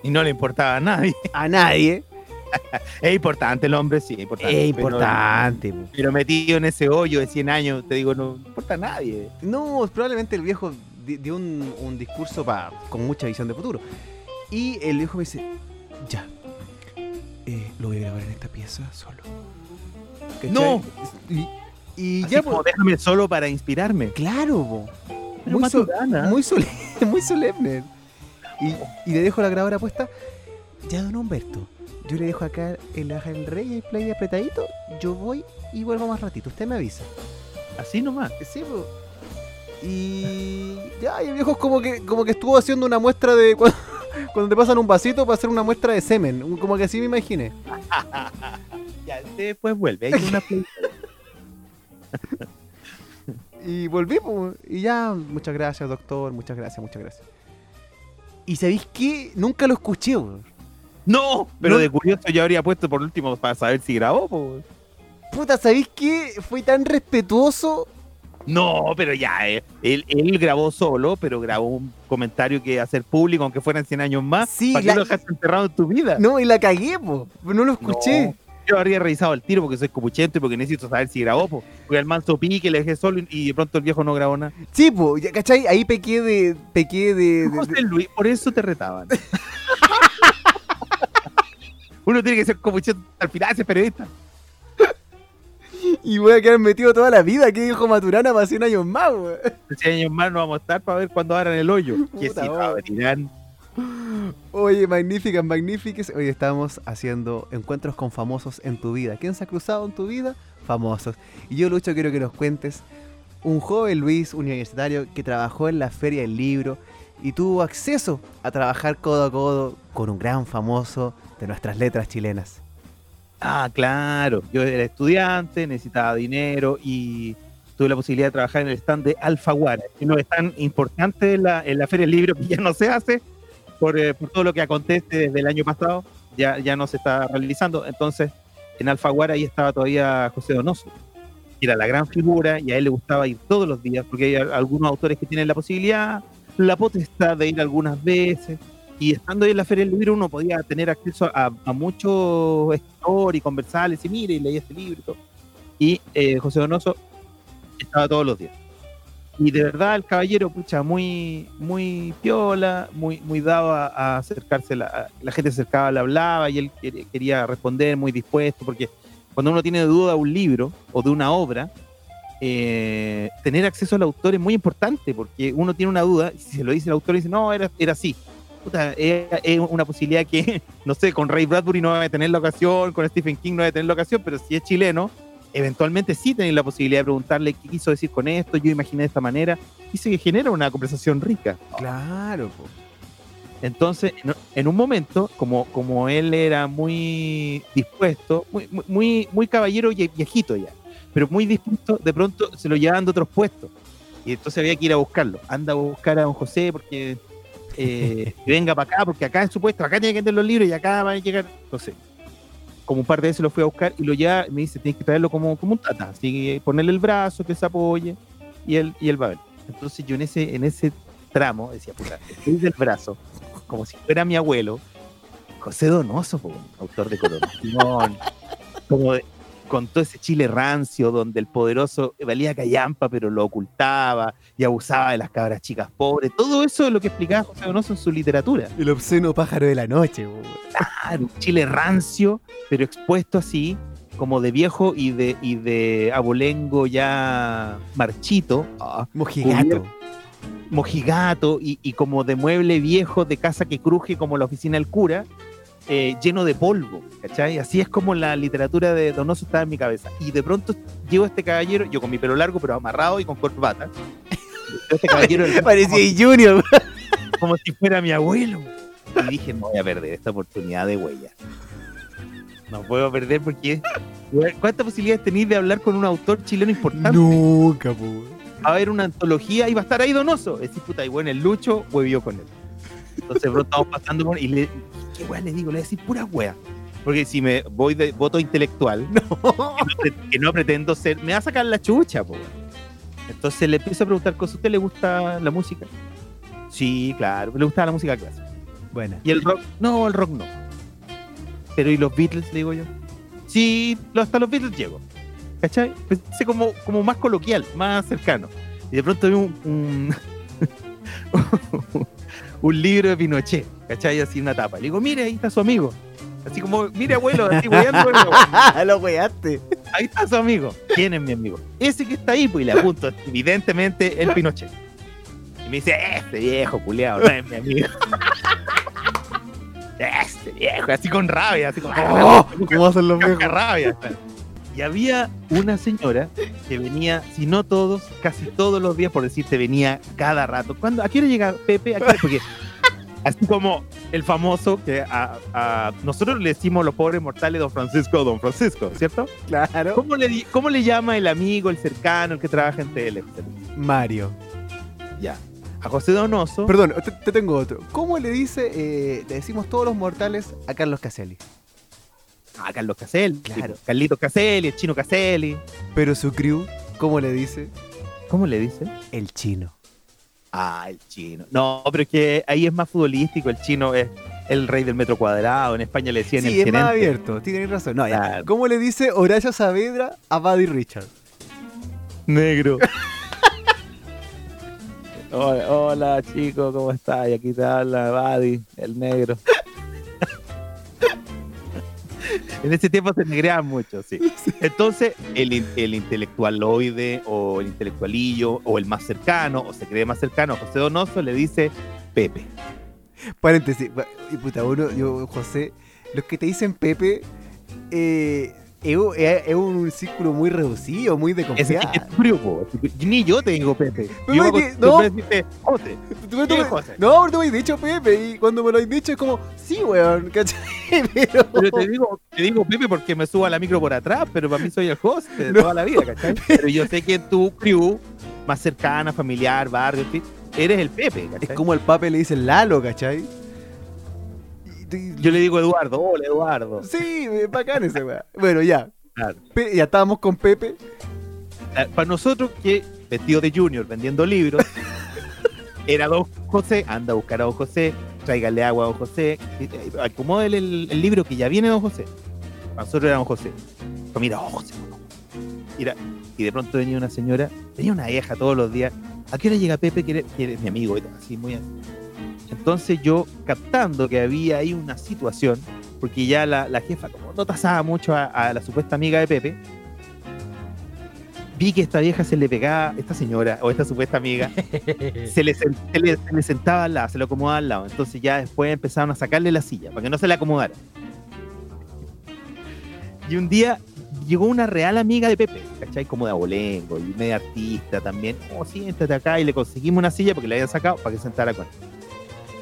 Y no le importaba a nadie. A nadie. Es importante el hombre, sí, es importante. Es importante. po. Pero, metido en ese hoyo de 100 años, te digo, no importa a nadie. No, probablemente el viejo di- dio un, un discurso pa- con mucha visión de futuro. Y el viejo me dice, ya, eh, lo voy a grabar en esta pieza solo. ¿Cachai? No. Y, ya, como pues, déjame solo para inspirarme. claro. Pero muy, so- muy, sole- muy solemne. Y, y le dejo la grabadora puesta. Ya, don Humberto, yo le dejo acá el aja rey y play apretadito. Yo voy y vuelvo más ratito. Usted me avisa. Así nomás. Sí, po. Y ya, y el viejo es como que, como que estuvo haciendo una muestra de cu- cuando te pasan un vasito para hacer una muestra de semen. Como que así me imaginé. Ya, después vuelve. Hay una Y volví, po, y ya, muchas gracias, doctor, muchas gracias, muchas gracias. Y ¿sabéis qué? Nunca lo escuché. No, pero No. de curioso yo habría puesto por último para saber si grabó. po. Puta, ¿sabéis qué? Fue tan respetuoso. No, pero ya, eh, él, él grabó solo, pero grabó un comentario que hacer público, aunque fueran 100 años más. Sí, ¿Para qué la- lo dejaste enterrado en tu vida? No, y la cagué, po. No lo escuché. No, yo habría revisado el tiro porque soy copuchento y porque necesito saber si grabó. po. Porque el manso pique, le dejé solo y- de pronto el viejo no grabó nada. Sí, po, ¿cachai? Ahí pequé de. Pequé de. de- José Luis, por eso te retaban. Uno tiene que ser copuchento al final, ser periodista. y voy a quedar metido toda la vida. ¿Qué dijo Maturana para 100 años más, weón? 100 años más no vamos a estar para ver cuándo abran el hoyo. Que si abrirán. Oye, magníficas, magníficas. Hoy estamos haciendo encuentros con famosos en tu vida. ¿Quién se ha cruzado en tu vida? Famosos. Y yo, Lucho, quiero que nos cuentes un joven Luis universitario que trabajó en la Feria del Libro y tuvo acceso a trabajar codo a codo con un gran famoso de nuestras letras chilenas. Ah, claro. Yo era estudiante, necesitaba dinero y tuve la posibilidad de trabajar en el stand de Alfaguara, que no es tan importante en la, en la Feria del Libro que ya no se hace, por, eh, por todo lo que acontece desde el año pasado, ya, ya no se está realizando. Entonces, en Alfaguara ahí estaba todavía José Donoso, que era la gran figura y a él le gustaba ir todos los días, porque hay algunos autores que tienen la posibilidad, la potestad de ir algunas veces. Y estando ahí en la Feria del Libro, uno podía tener acceso a, a muchos escritores y conversarles, y mire, y leía este libro y todo. Y eh, José Donoso estaba todos los días. Y de verdad el caballero, pucha, muy, muy piola, muy, muy dado a, a acercarse, la, la gente se acercaba, le hablaba y él quer- quería responder muy dispuesto, porque cuando uno tiene duda de un libro o de una obra, eh, tener acceso al autor es muy importante, porque uno tiene una duda, y si se lo dice el autor, dice, no, era, era así. Puta, es, es una posibilidad que, no sé, con Ray Bradbury no va a tener la ocasión, con Stephen King no va a tener la ocasión, pero si es chileno, eventualmente sí tenéis la posibilidad de preguntarle qué quiso decir con esto, yo imaginé de esta manera, y se genera una conversación rica. Claro, po. Entonces, en, un momento, como, como él era muy dispuesto, muy, muy- muy, muy caballero y viejito ya, pero muy dispuesto, de pronto se lo llevaban de otros puestos. Y entonces había que ir a buscarlo. Anda a buscar a don José porque eh, venga para acá, porque acá es su puesto, acá tiene que tener los libros y acá van a llegar, no sé. Como un par de veces lo fui a buscar y lo lleva, me dice, tienes que traerlo como, como un tata, así que ponerle el brazo, que se apoye, y él, y él va a ver. Entonces yo en ese, en ese tramo decía, puta, del brazo, como si fuera mi abuelo, José Donoso, po, autor de Coronación, como de- con todo ese chile rancio donde el poderoso valía callampa pero lo ocultaba y abusaba de las cabras chicas pobres, todo eso es lo que explicaba José Donoso en su literatura. El obsceno pájaro de la noche, po. Claro, un chile rancio, pero expuesto así, como de viejo y de, y de abolengo ya marchito, ah, Mojigato. mojigato y, y como de mueble viejo de casa que cruje como la oficina del cura, eh, lleno de polvo, ¿cachai? Así es como la literatura de Donoso estaba en mi cabeza. Y de pronto llego este caballero, yo con mi pelo largo, pero amarrado y con corbata. Este caballero Parecía Junior. como si fuera mi abuelo. Y dije, no voy a perder esta oportunidad de huella. No puedo perder porque... ¿Cuántas posibilidades tenéis de hablar con un autor chileno importante? Nunca, va a haber una antología y va a estar ahí Donoso. Es decir, puta, y bueno, el Lucho huevió con él. Entonces, bro, estamos pasando por. Y le, ¿qué weá le digo? Le voy a decir pura wea. Porque si me voy de voto intelectual, que, no, pre- que no pretendo ser, me va a sacar la chucha, po. Entonces le empiezo a preguntar cosas. ¿A usted le gusta la música? Sí, claro, le gusta la música clásica. Buena. ¿Y el rock? No, el rock no. Pero ¿y los Beatles? Le digo yo. Sí, hasta los Beatles llego. ¿Cachai? Pensé como, como más coloquial, más cercano. Y de pronto un, un, un libro de Pinochet, ¿cachai? Así una tapa. Le digo, mire, ahí está su amigo. Así como, mire, abuelo, así weando. Lo weaste. Ahí está su amigo. ¿Quién es mi amigo? Ese que está ahí, pues, y le apunto, evidentemente, el Pinochet. Y me dice, este viejo, culiao, no es mi amigo. Este viejo, así con rabia, así como, Oh, ¿Cómo hacen los viejos? rabia. Y había una señora que venía, si no todos, casi todos los días, por decirte, venía cada rato. ¿Cuándo? ¿A qué hora llega Pepe? ¿A qué hora? Porque así como el famoso que a, a- nosotros le decimos los pobres mortales Don Francisco, Don Francisco, ¿cierto? Claro. ¿Cómo le, ¿Cómo le llama el amigo, el cercano, el que trabaja en tele? Mario. Ya. A José Donoso. Perdón, te, te tengo otro. ¿Cómo le dice, eh, le decimos todos los mortales a Carlos Caselli? A Carlos Caselli. Claro. tipo, Carlito Caselli, el chino Caselli. Pero su crew, ¿cómo le dice? ¿Cómo le dice? El chino. Ah, el chino. No, pero es que ahí es más futbolístico. El chino es el rey del metro cuadrado. En España le decían Sí, el es más gerente. abierto. Tienes razón. No, ya. ¿Cómo le dice Horacio Saavedra a Buddy Richard? Negro. hola, hola, chico, ¿cómo estás? Y aquí te habla Buddy, el negro. en ese tiempo se negreaban mucho, sí. Entonces, el, el intelectualoide o el intelectualillo o el más cercano o se cree más cercano, José Donoso le dice Pepe. Paréntesis. pa- Y puta, uno, yo, José, los que te dicen Pepe, eh, es, un- es- es un círculo muy reducido, muy de confianza. es frío, po. Ni yo te digo Pepe. Yo es me no. a decirte José. Tú- tú ¿Qué, me- José? no, pero tú me has dicho Pepe y cuando me lo has dicho es como, sí, weón, ¿cachai? Pero, Pero te digo, te digo Pepe porque me subo a la micro por atrás, pero para mí soy el host de No. toda la vida, ¿cachai? Pero yo sé que tu crew, más cercana, familiar, barrio, en fin, eres el Pepe, es ¿cachai? como al pape le dicen Lalo, ¿cachai? Yo le digo Eduardo, hola Eduardo. Sí, bacán ese weá. Bueno, ya. Claro. Ya estábamos con Pepe. Para nosotros que vestido de junior vendiendo libros, era don José, anda a buscar a don José, tráigale agua a don José, acomódele el, el libro que ya viene don José. Para nosotros era don José. Pues mira, oh, José. Mira, y de pronto venía una señora, venía una vieja todos los días. ¿A qué hora llega Pepe? Que eres, mi amigo, y así muy así. Entonces yo, captando que había ahí una situación, porque ya la, la jefa como no tasaba mucho a, a la supuesta amiga de Pepe, vi que esta vieja se le pegaba, esta señora o esta supuesta amiga, se le, se le- se le sentaba al lado, se lo acomodaba al lado. Entonces ya después empezaron a sacarle la silla para que no se le acomodara. Y un día llegó una real amiga de Pepe, ¿cachai? Como de abolengo y media artista también. Oh, siéntate acá y le conseguimos una silla porque le habían sacado para que sentara con él.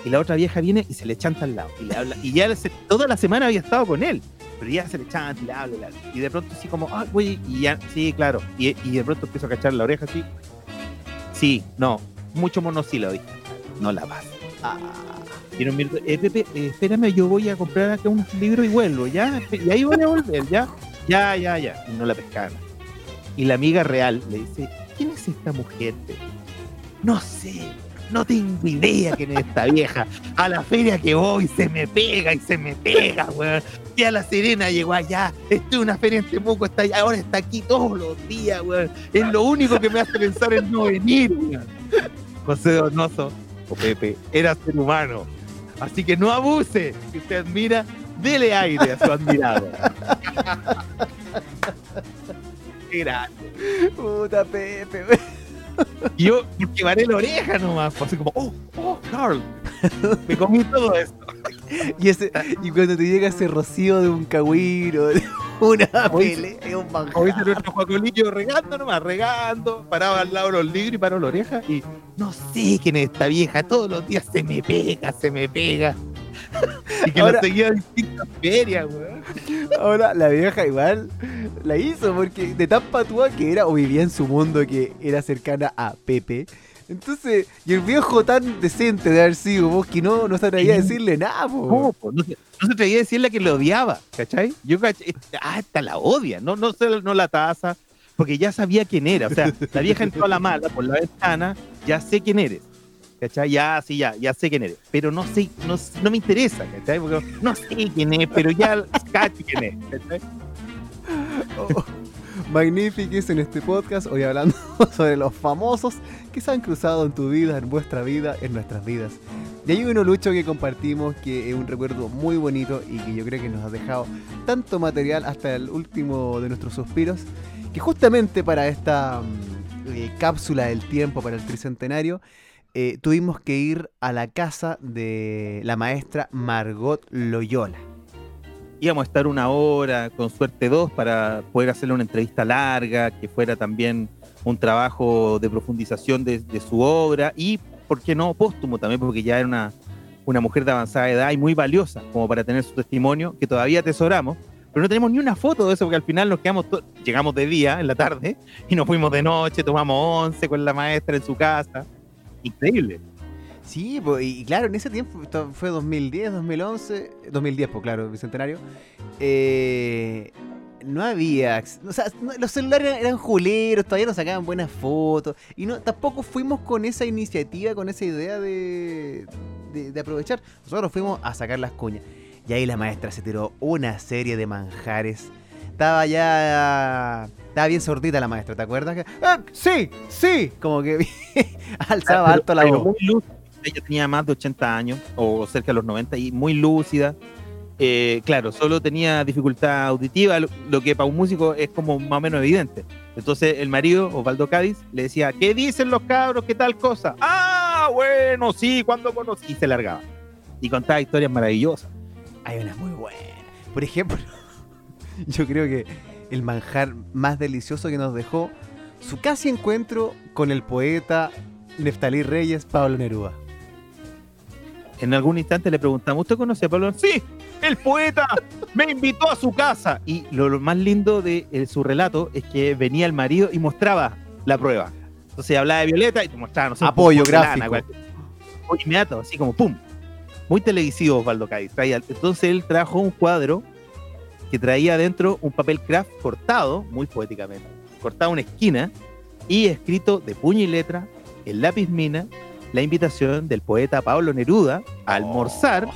Y la otra vieja viene y se le chanta al lado y le habla. Y ya se- toda la semana había estado con él, pero ya se le chanta y le habla. y le habla. Y de pronto así como, ah, güey, y ya, sí, claro. Y, y de pronto empiezo a cachar la oreja así. Sí, no, mucho monosílabo. No la vas. Ah, Y nos miró, eh, Pepe, eh, espérame, yo voy a comprar acá unos libros y vuelvo, ¿ya? Y ahí voy a volver, ¿ya? Ya, ya, ya. Y no la pescaron. Y la amiga real le dice, ¿quién es esta mujer? Pepe? No sé, no tengo idea quién es esta vieja. A la feria que voy se me pega y se me pega, weón. Y a La Serena llegó allá, estoy en una feria en Temuco, está allá, ahora está aquí todos los días, weón. Es lo único que me hace pensar en no venir, weón. José Donoso, o Pepe, era ser humano. Así que no abuse. Si usted admira, dele aire a su admirado. Qué grande. puta Pepe. weón. Y yo, porque varé la oreja nomás, así como, oh, oh, Carl. Me comí todo esto. Y, ese, y cuando te llega ese rocío de un cagüiro, de una Oye, pele, es un Como dice manjar. nuestro Juacolillo, regando nomás, regando, paraba al lado de los libros y paró la oreja y no sé quién es esta vieja, todos los días se me pega, se me pega. Y que Ahora- lo seguía en ferias, weón. Ahora la vieja igual la hizo porque de tan patúa que era o vivía en su mundo que era cercana a Pepe. Entonces, y el viejo tan decente de haber sido vos que no, no se atrevía a decirle nada, po. No, no, se, no se atrevía a decirle que le odiaba, ¿cachai? Yo, caché, ah, esta la odia, no, no, se- no la taza, porque ya sabía quién era. O sea, la vieja entró a la mala por la ventana, ya sé quién eres. ¿Cachai? Ya, sí, ya, ya sé quién eres. Pero no sé, no, no me interesa, no sé quién es, pero ya cacho quién es, ¿cachai? Oh, en este podcast, hoy hablando sobre los famosos que se han cruzado en tu vida, en vuestra vida, en nuestras vidas. Y hay uno, Lucho, que compartimos que es un recuerdo muy bonito y que yo creo que nos ha dejado tanto material hasta el último de nuestros suspiros, que justamente para esta mm, eh, cápsula del tiempo, para el tricentenario, eh, tuvimos que ir a la casa de la maestra Margot Loyola. íbamos a estar una hora, con suerte dos, para poder hacerle una entrevista larga, que fuera también un trabajo de profundización de, su obra y, ¿por qué no, póstumo también, porque ya era una, una mujer de avanzada edad y muy valiosa como para tener su testimonio, que todavía atesoramos, pero no tenemos ni una foto de eso, porque al final nos quedamos, llegamos de día, en la tarde, y nos fuimos de noche, tomamos once con la maestra en su casa. Increíble. Sí, y, claro, en ese tiempo, fue 2010, 2011, 2010, pues claro, bicentenario, eh, no había, o sea, los celulares eran, juleros, todavía no sacaban buenas fotos, y no tampoco fuimos con esa iniciativa, con esa idea de, de, de aprovechar. Nosotros fuimos a sacar las cuñas, y ahí la maestra se tiró una serie de manjares. Estaba ya... Estaba bien sordita la maestra, ¿te acuerdas? Que, "Ah, sí, sí, como que alzaba Pero- alto la pero voz. muy lúcida. Ella tenía más de 80 años, o cerca de los 90, y muy lúcida. Eh, claro, solo tenía dificultad auditiva, lo, lo que para un músico es como más o menos evidente. Entonces el marido, Osvaldo Cádiz, le decía, ¿qué dicen los cabros? ¿Qué tal cosa? Ah, bueno, sí, cuando conocí. Y se largaba. Y contaba historias maravillosas. Hay una muy buena. Por ejemplo, yo creo que el manjar más delicioso que nos dejó su casi encuentro con el poeta Neftalí Reyes, Pablo Neruda. En algún instante le preguntamos, ¿usted conoce a Pablo? Sí, el poeta me invitó a su casa. Y lo, lo más lindo de eh, su relato es que venía el marido y mostraba la prueba. Entonces hablaba de Violeta y te mostraba, no sé, Apoyo gráfico. Apoyo inmediato, así como pum. muy televisivo Osvaldo Cádiz. Entonces él trajo un cuadro que traía adentro un papel craft cortado, muy poéticamente, cortado una esquina y escrito de puño y letra, el lápiz mina, la invitación del poeta Pablo Neruda a almorzar,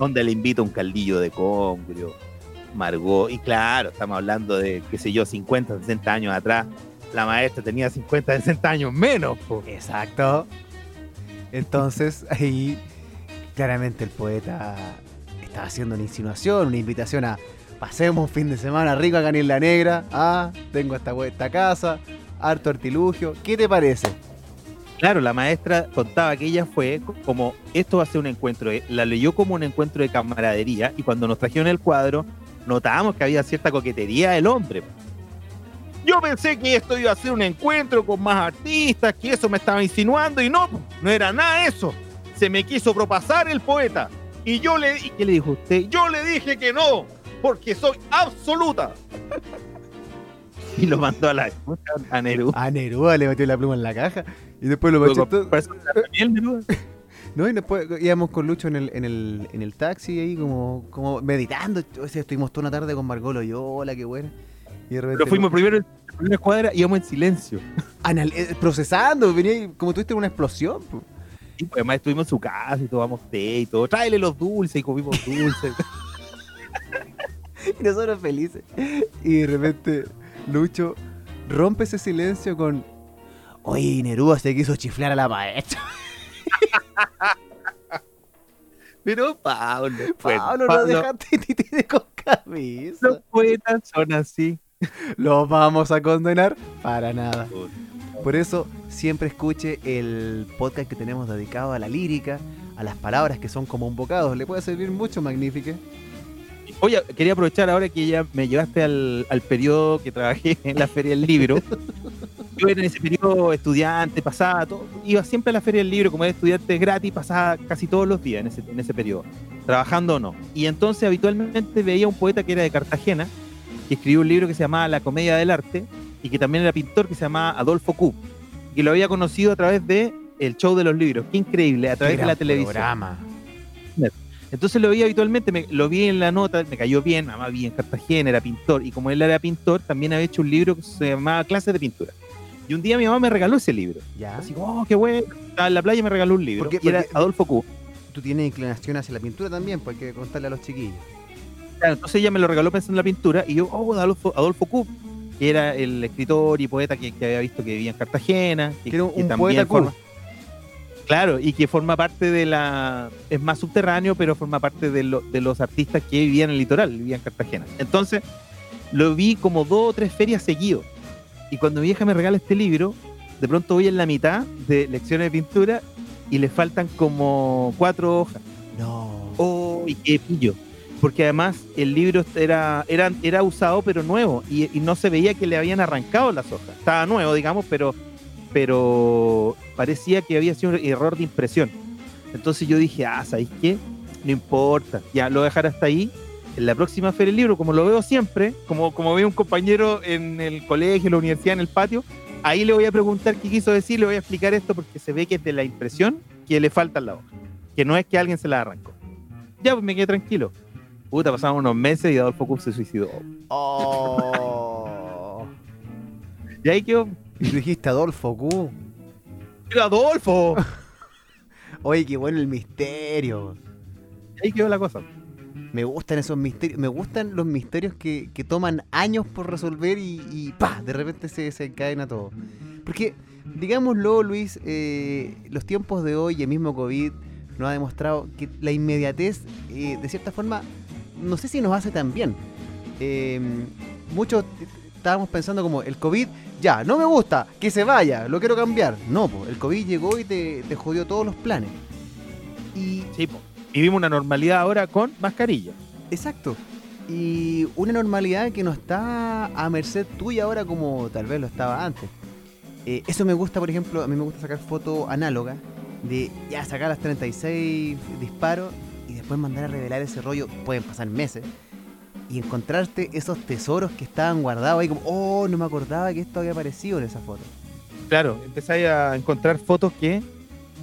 donde le invita un caldillo de congrio, Margot, y claro, estamos hablando de, qué sé yo, 50, 60 años atrás, la maestra tenía 50, 60 años menos. po. Exacto. Entonces, ahí claramente el poeta estaba haciendo una insinuación, una invitación a pasemos un fin de semana rico acá en Isla Negra. Ah, tengo esta, esta casa, harto artilugio. ¿Qué te parece? Claro, la maestra contaba que ella fue como, esto va a ser un encuentro, eh, la leyó como un encuentro de camaradería y cuando nos trajeron el cuadro notábamos que había cierta coquetería del hombre. Yo pensé que esto iba a ser un encuentro con más artistas, que eso me estaba insinuando y no, no era nada eso. Se me quiso propasar el poeta. Y yo le, ¿y qué le dijo usted? Yo le dije que no, porque soy absoluta. Y lo mandó a la a Neruda. A Neruda le metió la pluma en la caja y después lo metió todo-. No, y después íbamos con Lucho en el, en el, en el taxi ahí como, como meditando. O sea, estuvimos toda una tarde con Margolo y hola, qué buena. Y de repente Pero fuimos primero en la primera escuadra y íbamos en silencio. anal- eh, procesando, venía ahí como tuviste una explosión. po. Y pues, además estuvimos en su casa y tomamos té y todo. Tráele los dulces y comimos dulces. Y nosotros felices. Y de repente Lucho rompe ese silencio con Oye, Neruda se quiso chiflar a la maestra. Pero Pablo, bueno, Pablo, no dejaste tití con camisa. los poetas son así. Los vamos a condenar para nada. Por eso siempre escuche el podcast que tenemos dedicado a la lírica, a las palabras que son como un bocado. Le puede servir mucho, magnífico. Oye, quería aprovechar ahora que ya me llevaste al, al periodo que trabajé en la Feria del Libro. Yo era en ese periodo estudiante, pasaba todo, iba siempre a la Feria del Libro, como era estudiante gratis, pasaba casi todos los días en ese, en ese periodo, trabajando o no. Y entonces habitualmente veía un poeta que era de Cartagena, que escribió un libro que se llamaba La Comedia del Arte, y que también era pintor, que se llamaba Adolfo Q, que lo había conocido a través de el show de los libros. Qué increíble, a través de la televisión. Programa. Entonces lo vi habitualmente, me- lo vi en la nota, me cayó bien, además vi en Cartagena, era pintor, y como él era pintor, también había hecho un libro que se llamaba Clases de Pintura. Y un día mi mamá me regaló ese libro. Ya. Así como, oh, qué bueno. Estaba en la playa y me regaló un libro. ¿Por qué? Y era Porque- Adolfo Q. Tú tienes inclinación hacia la pintura también, pues hay que contarle a los chiquillos. Claro, entonces ella me lo regaló pensando en la pintura, y yo, oh, Adolfo, Adolfo Q, que era el escritor y poeta que, que había visto que vivía en Cartagena. Que era un- que un poeta Q. forma- Claro, y que forma parte de la. Es más subterráneo, pero forma parte de, lo- de los artistas que vivían en el litoral, vivían en Cartagena. Entonces, lo vi como dos o tres ferias seguidos. Y cuando mi vieja me regala este libro, de pronto voy en la mitad de lecciones de pintura y le faltan como cuatro hojas. No. Oh, y qué pillo. Porque además el libro era, era, era usado pero nuevo y, y no se veía que le habían arrancado las hojas. Estaba nuevo, digamos, pero, pero parecía que había sido un error de impresión. Entonces yo dije, ah, ¿sabéis qué? No importa, ya lo voy a dejar hasta ahí. En la próxima feria del libro, como lo veo siempre, como, como veo un compañero en el colegio, en la universidad, en el patio, ahí le voy a preguntar qué quiso decir, le voy a explicar esto porque se ve que es de la impresión que le falta la hoja, que no es que alguien se la arrancó. Ya, pues me quedé tranquilo. Puta, pasaron unos meses y Adolfo Kup se suicidó. Oh. Y ahí quedó. Y tú dijiste Adolfo Q. ¡Pero Adolfo! Oye, qué bueno el misterio. Ahí quedó la cosa. Me gustan esos misterios. Me gustan los misterios que, que toman años por resolver y, y ¡pa! De repente se desencadena todo. Porque, digámoslo, Luis, eh, los tiempos de hoy y el mismo COVID nos ha demostrado que la inmediatez, eh, de cierta forma, no sé si nos hace tan bien. Eh, muchos estábamos pensando como, el COVID, ya, no me gusta, que se vaya, lo quiero cambiar. No, el COVID llegó y te, te jodió todos los planes. Y Sí, po. Vivimos una normalidad ahora con mascarilla. Exacto. Y una normalidad que no está a merced tuya ahora como tal vez lo estaba antes. Eh, eso me gusta, por ejemplo, a mí me gusta sacar fotos análogas de ya sacar las 36 disparos y después mandar a revelar ese rollo, pueden pasar meses, y encontrarte esos tesoros que estaban guardados ahí como, oh, no me acordaba que esto había aparecido en esa foto. Claro, empezáis a encontrar fotos que,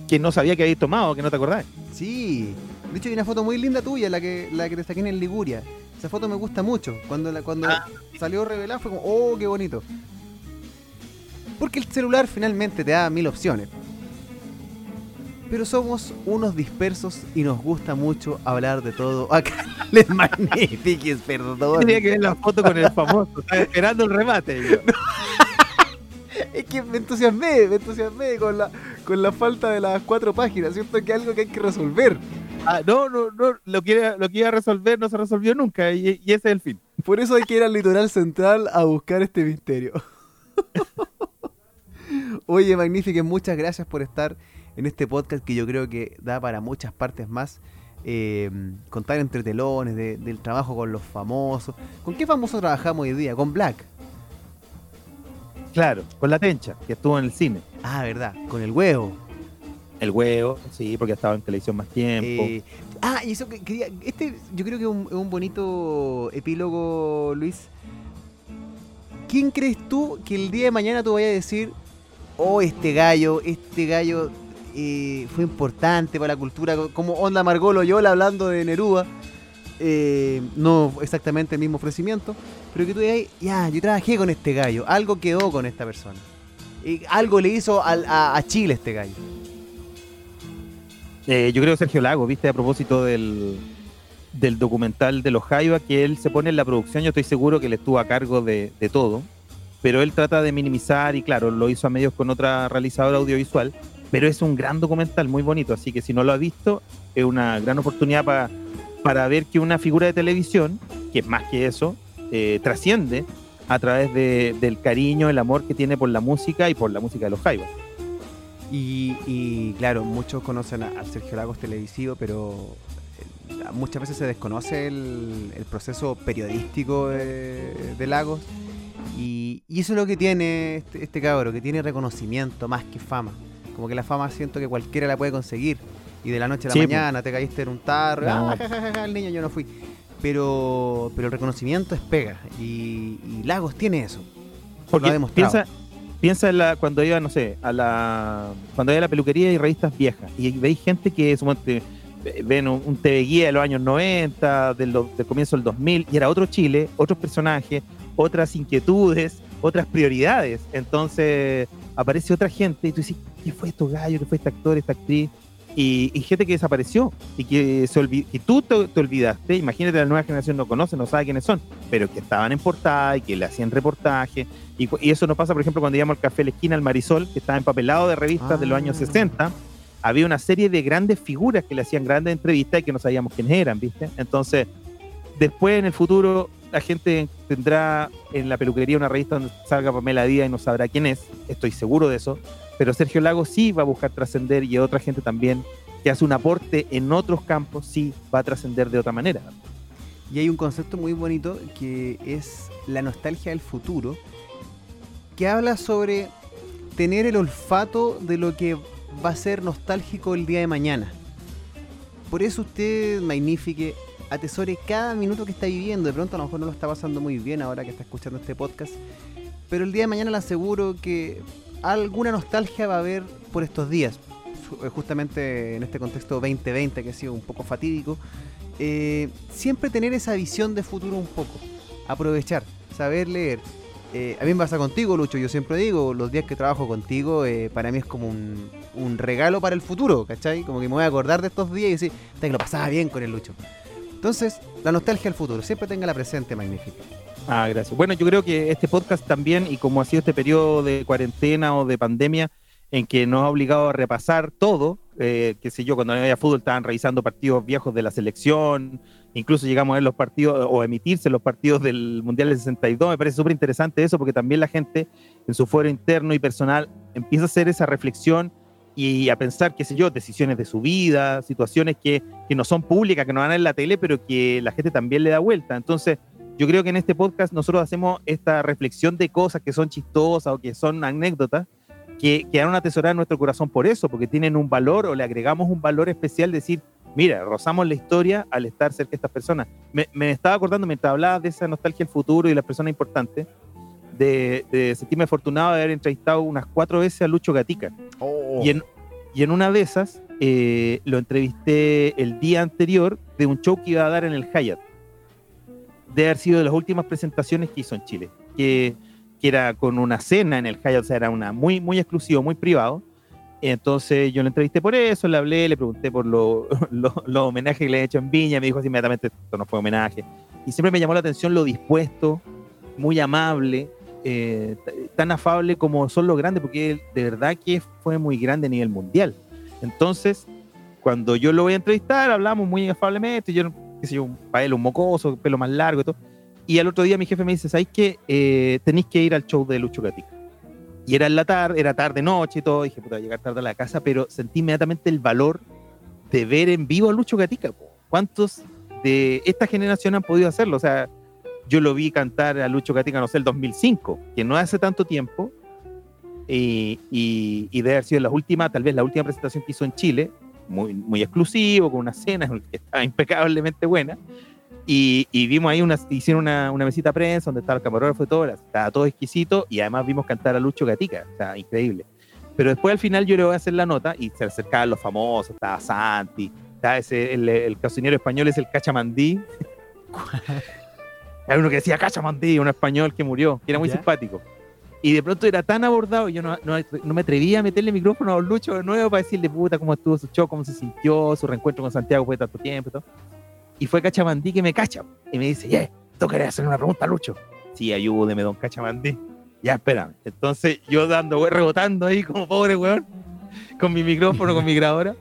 que no sabía que habéis tomado, que no te acordás. Sí, De hecho, hay una foto muy linda tuya, la que, la que te saqué en Liguria. Esa foto me gusta mucho. Cuando, la, cuando Ah. salió revelada fue como, oh, qué bonito. Porque el celular finalmente te da mil opciones. Pero somos unos dispersos y nos gusta mucho hablar de todo. Acá les magnifiques, perdón. Tenía que ver la foto con el famoso. Estaba esperando el remate. yo. Es que me entusiasmé, me entusiasmé con la, con la falta de las cuatro páginas. Siento que es algo que hay que resolver. Ah, no, no, no. Lo que, era- lo que iba a resolver no se resolvió nunca. Y, y ese es el fin. Por eso hay que ir al litoral central a buscar este misterio. Oye, Magnifique, muchas gracias por estar en este podcast que yo creo que da para muchas partes más. Eh, contar entre telones, de- del trabajo con los famosos. ¿Con qué famoso trabajamos hoy día? Con Black. Claro, con la tencha, que estuvo en el cine. Ah, verdad, con el huevo. El huevo, sí, porque ha estado en televisión más tiempo. Eh, ah, y eso que quería. Este, yo creo que es un, es un bonito epílogo, Luis. ¿Quién crees tú que el día de mañana tú vayas a decir, oh, este gallo, este gallo fue importante para la cultura, como Onda Margot Loyola hablando de Neruda? Eh, no exactamente el mismo ofrecimiento, pero que tú digas, ya, yo trabajé con este gallo, algo quedó con esta persona. Y algo le hizo a, Chile este gallo. Eh, yo creo Sergio Lago, viste, a propósito del, del documental de los Jaiba, que él se pone en la producción, yo estoy seguro que él estuvo a cargo de, de todo, pero él trata de minimizar y claro, lo hizo a medios con otra realizadora audiovisual, pero es un gran documental, muy bonito, así que si no lo ha visto, es una gran oportunidad para para ver que una figura de televisión, que más que eso, eh, trasciende a través de- del cariño, el amor que tiene por la música y por la música de los Jaivas. Y, y, claro, muchos conocen a, Sergio Lagos televisivo, pero eh, muchas veces se desconoce el, proceso periodístico de, Lagos. Y, eso es lo que tiene este, este que tiene reconocimiento más que fama. Como que la fama siento que cualquiera la puede conseguir. Y de la noche a la Sí, mañana te caíste en un tarro, No. ah, el niño yo no fui. Pero, pero el reconocimiento es pega. Y, y Lagos tiene eso. Porque Lo ha demostrado. piensa, piensa en la, cuando iba, no sé, a la cuando iba a la peluquería y revistas viejas y veis gente que suponte, ven un, un TV guía de los años 90, del, del comienzo del 2000 y era otro Chile, otros personajes, otras inquietudes, otras prioridades. Entonces aparece otra gente y tú dices, ¿qué fue esto gallo? ¿Qué fue este actor, esta actriz? Y, y gente que desapareció y que se y tú te, te olvidaste, imagínate la nueva generación no conoce, no sabe quiénes son, pero que estaban en portada y que le hacían reportajes y, eso nos pasa, por ejemplo, cuando íbamos al café La Esquina, al Marisol, que estaba empapelado de revistas de los años Ah. 60. Había una serie de grandes figuras que le hacían grandes entrevistas y que no sabíamos quiénes eran, ¿viste? Entonces, después en el futuro, la gente tendrá en la peluquería una revista donde salga Pamela Díaz y no sabrá quién es, estoy seguro de eso. Pero Sergio Lago sí va a buscar trascender y otra gente también que hace un aporte en otros campos, sí va a trascender de otra manera. Y hay un concepto muy bonito que es la nostalgia del futuro, que habla sobre tener el olfato de lo que va a ser nostálgico el día de mañana. Por eso usted, Magnifique, atesore cada minuto que está viviendo. De pronto a lo mejor no lo está pasando muy bien ahora que está escuchando este podcast, pero el día de mañana le aseguro que alguna nostalgia va a haber por estos días. Ju- Justamente en este contexto 2020 que ha sido un poco fatídico, eh, siempre tener esa visión de futuro un poco. Aprovechar, saber leer. Eh, a mí me pasa contigo, Lucho. Yo siempre digo, los días que trabajo contigo, eh, para mí es como un, regalo para el futuro, ¿cachai? Como que me voy a acordar de estos días y decir, "Puta, que lo pasaba bien con el Lucho. Entonces, la nostalgia del futuro, siempre tenga la presente, magnífica. Ah, gracias. Bueno, yo creo que este podcast también, y como ha sido este periodo de cuarentena o de pandemia, en que nos ha obligado a repasar todo, eh, qué sé yo, cuando no había fútbol estaban revisando partidos viejos de la selección, incluso llegamos a ver los partidos o emitirse los partidos del Mundial del 62, me parece súper interesante eso, porque también la gente en su fuero interno y personal empieza a hacer esa reflexión y a pensar, qué sé yo, decisiones de su vida, situaciones que, que no son públicas, que no van en la tele, pero que la gente también le da vuelta. Entonces, yo creo que en este podcast nosotros hacemos esta reflexión de cosas que son chistosas o que son anécdotas que quedaron atesoradas en nuestro corazón por eso, porque tienen un valor o le agregamos un valor especial, decir, mira, rozamos la historia al estar cerca de estas personas. Me, me estaba acordando mientras hablabas de esa nostalgia del futuro y las personas importantes, de, de sentirme afortunado de haber entrevistado unas cuatro veces a Lucho Gatica. Y en, y en una de esas eh, lo entrevisté el día anterior de un show que iba a dar en el Hyatt. De haber sido de las últimas presentaciones que hizo en Chile. Que, que era con una cena en el Hyatt, o sea, era una muy, muy exclusivo, muy privado. Entonces yo lo entrevisté por eso, le hablé, le pregunté por los lo, lo homenajes que le he hecho en Viña, me dijo así inmediatamente, esto no fue homenaje. Y siempre me llamó la atención lo dispuesto, muy amable, eh, tan afable como son los grandes, porque de verdad que fue muy grande a nivel mundial. Entonces, cuando yo lo voy a entrevistar, hablamos muy afablemente, yo, qué sé yo, para él un mocoso, pelo más largo y todo. Y al otro día mi jefe me dice, ¿sabes qué? Eh, tenéis que ir al show de Lucho Gatica. Y era en la tarde, era tarde, noche y todo. Dije, puta, voy a llegar tarde a la casa, pero sentí inmediatamente el valor de ver en vivo a Lucho Gatica. ¿Cuántos de esta generación han podido hacerlo? O sea, yo lo vi cantar a Lucho Gatica, no sé, el 2005, que no hace tanto tiempo. Y, y, y debe haber sido la última, tal vez la última presentación que hizo en Chile, muy, muy exclusivo, con una cena que estaba impecablemente buena. Y, y vimos ahí, una, hicieron una, una mesita de prensa donde estaba el camarógrafo y todo, estaba todo exquisito y además vimos cantar a Lucho Gatica, o sea, increíble. Pero después al final yo le voy a hacer la nota y se acercaban los famosos, estaba Santi, estaba ese, el, el español es el Cachamandí. Hay uno que decía Cachamandí, un español que murió, que era muy ¿Ya? simpático. Y de pronto era tan abordado, y yo no, no, no me atrevía a meterle micrófono a Don Lucho de nuevo para decirle, puta, cómo estuvo su show, cómo se sintió, su reencuentro con Santiago fue tanto tiempo y todo. Y fue Cachamandí que me cacha y me dice, yeah, ¿tú querés hacer una pregunta a Lucho? Sí, ayúdeme, don Cachamandí. Ya, espérame. Entonces yo dando, güey, rebotando ahí como pobre weón, con mi micrófono, con mi grabadora.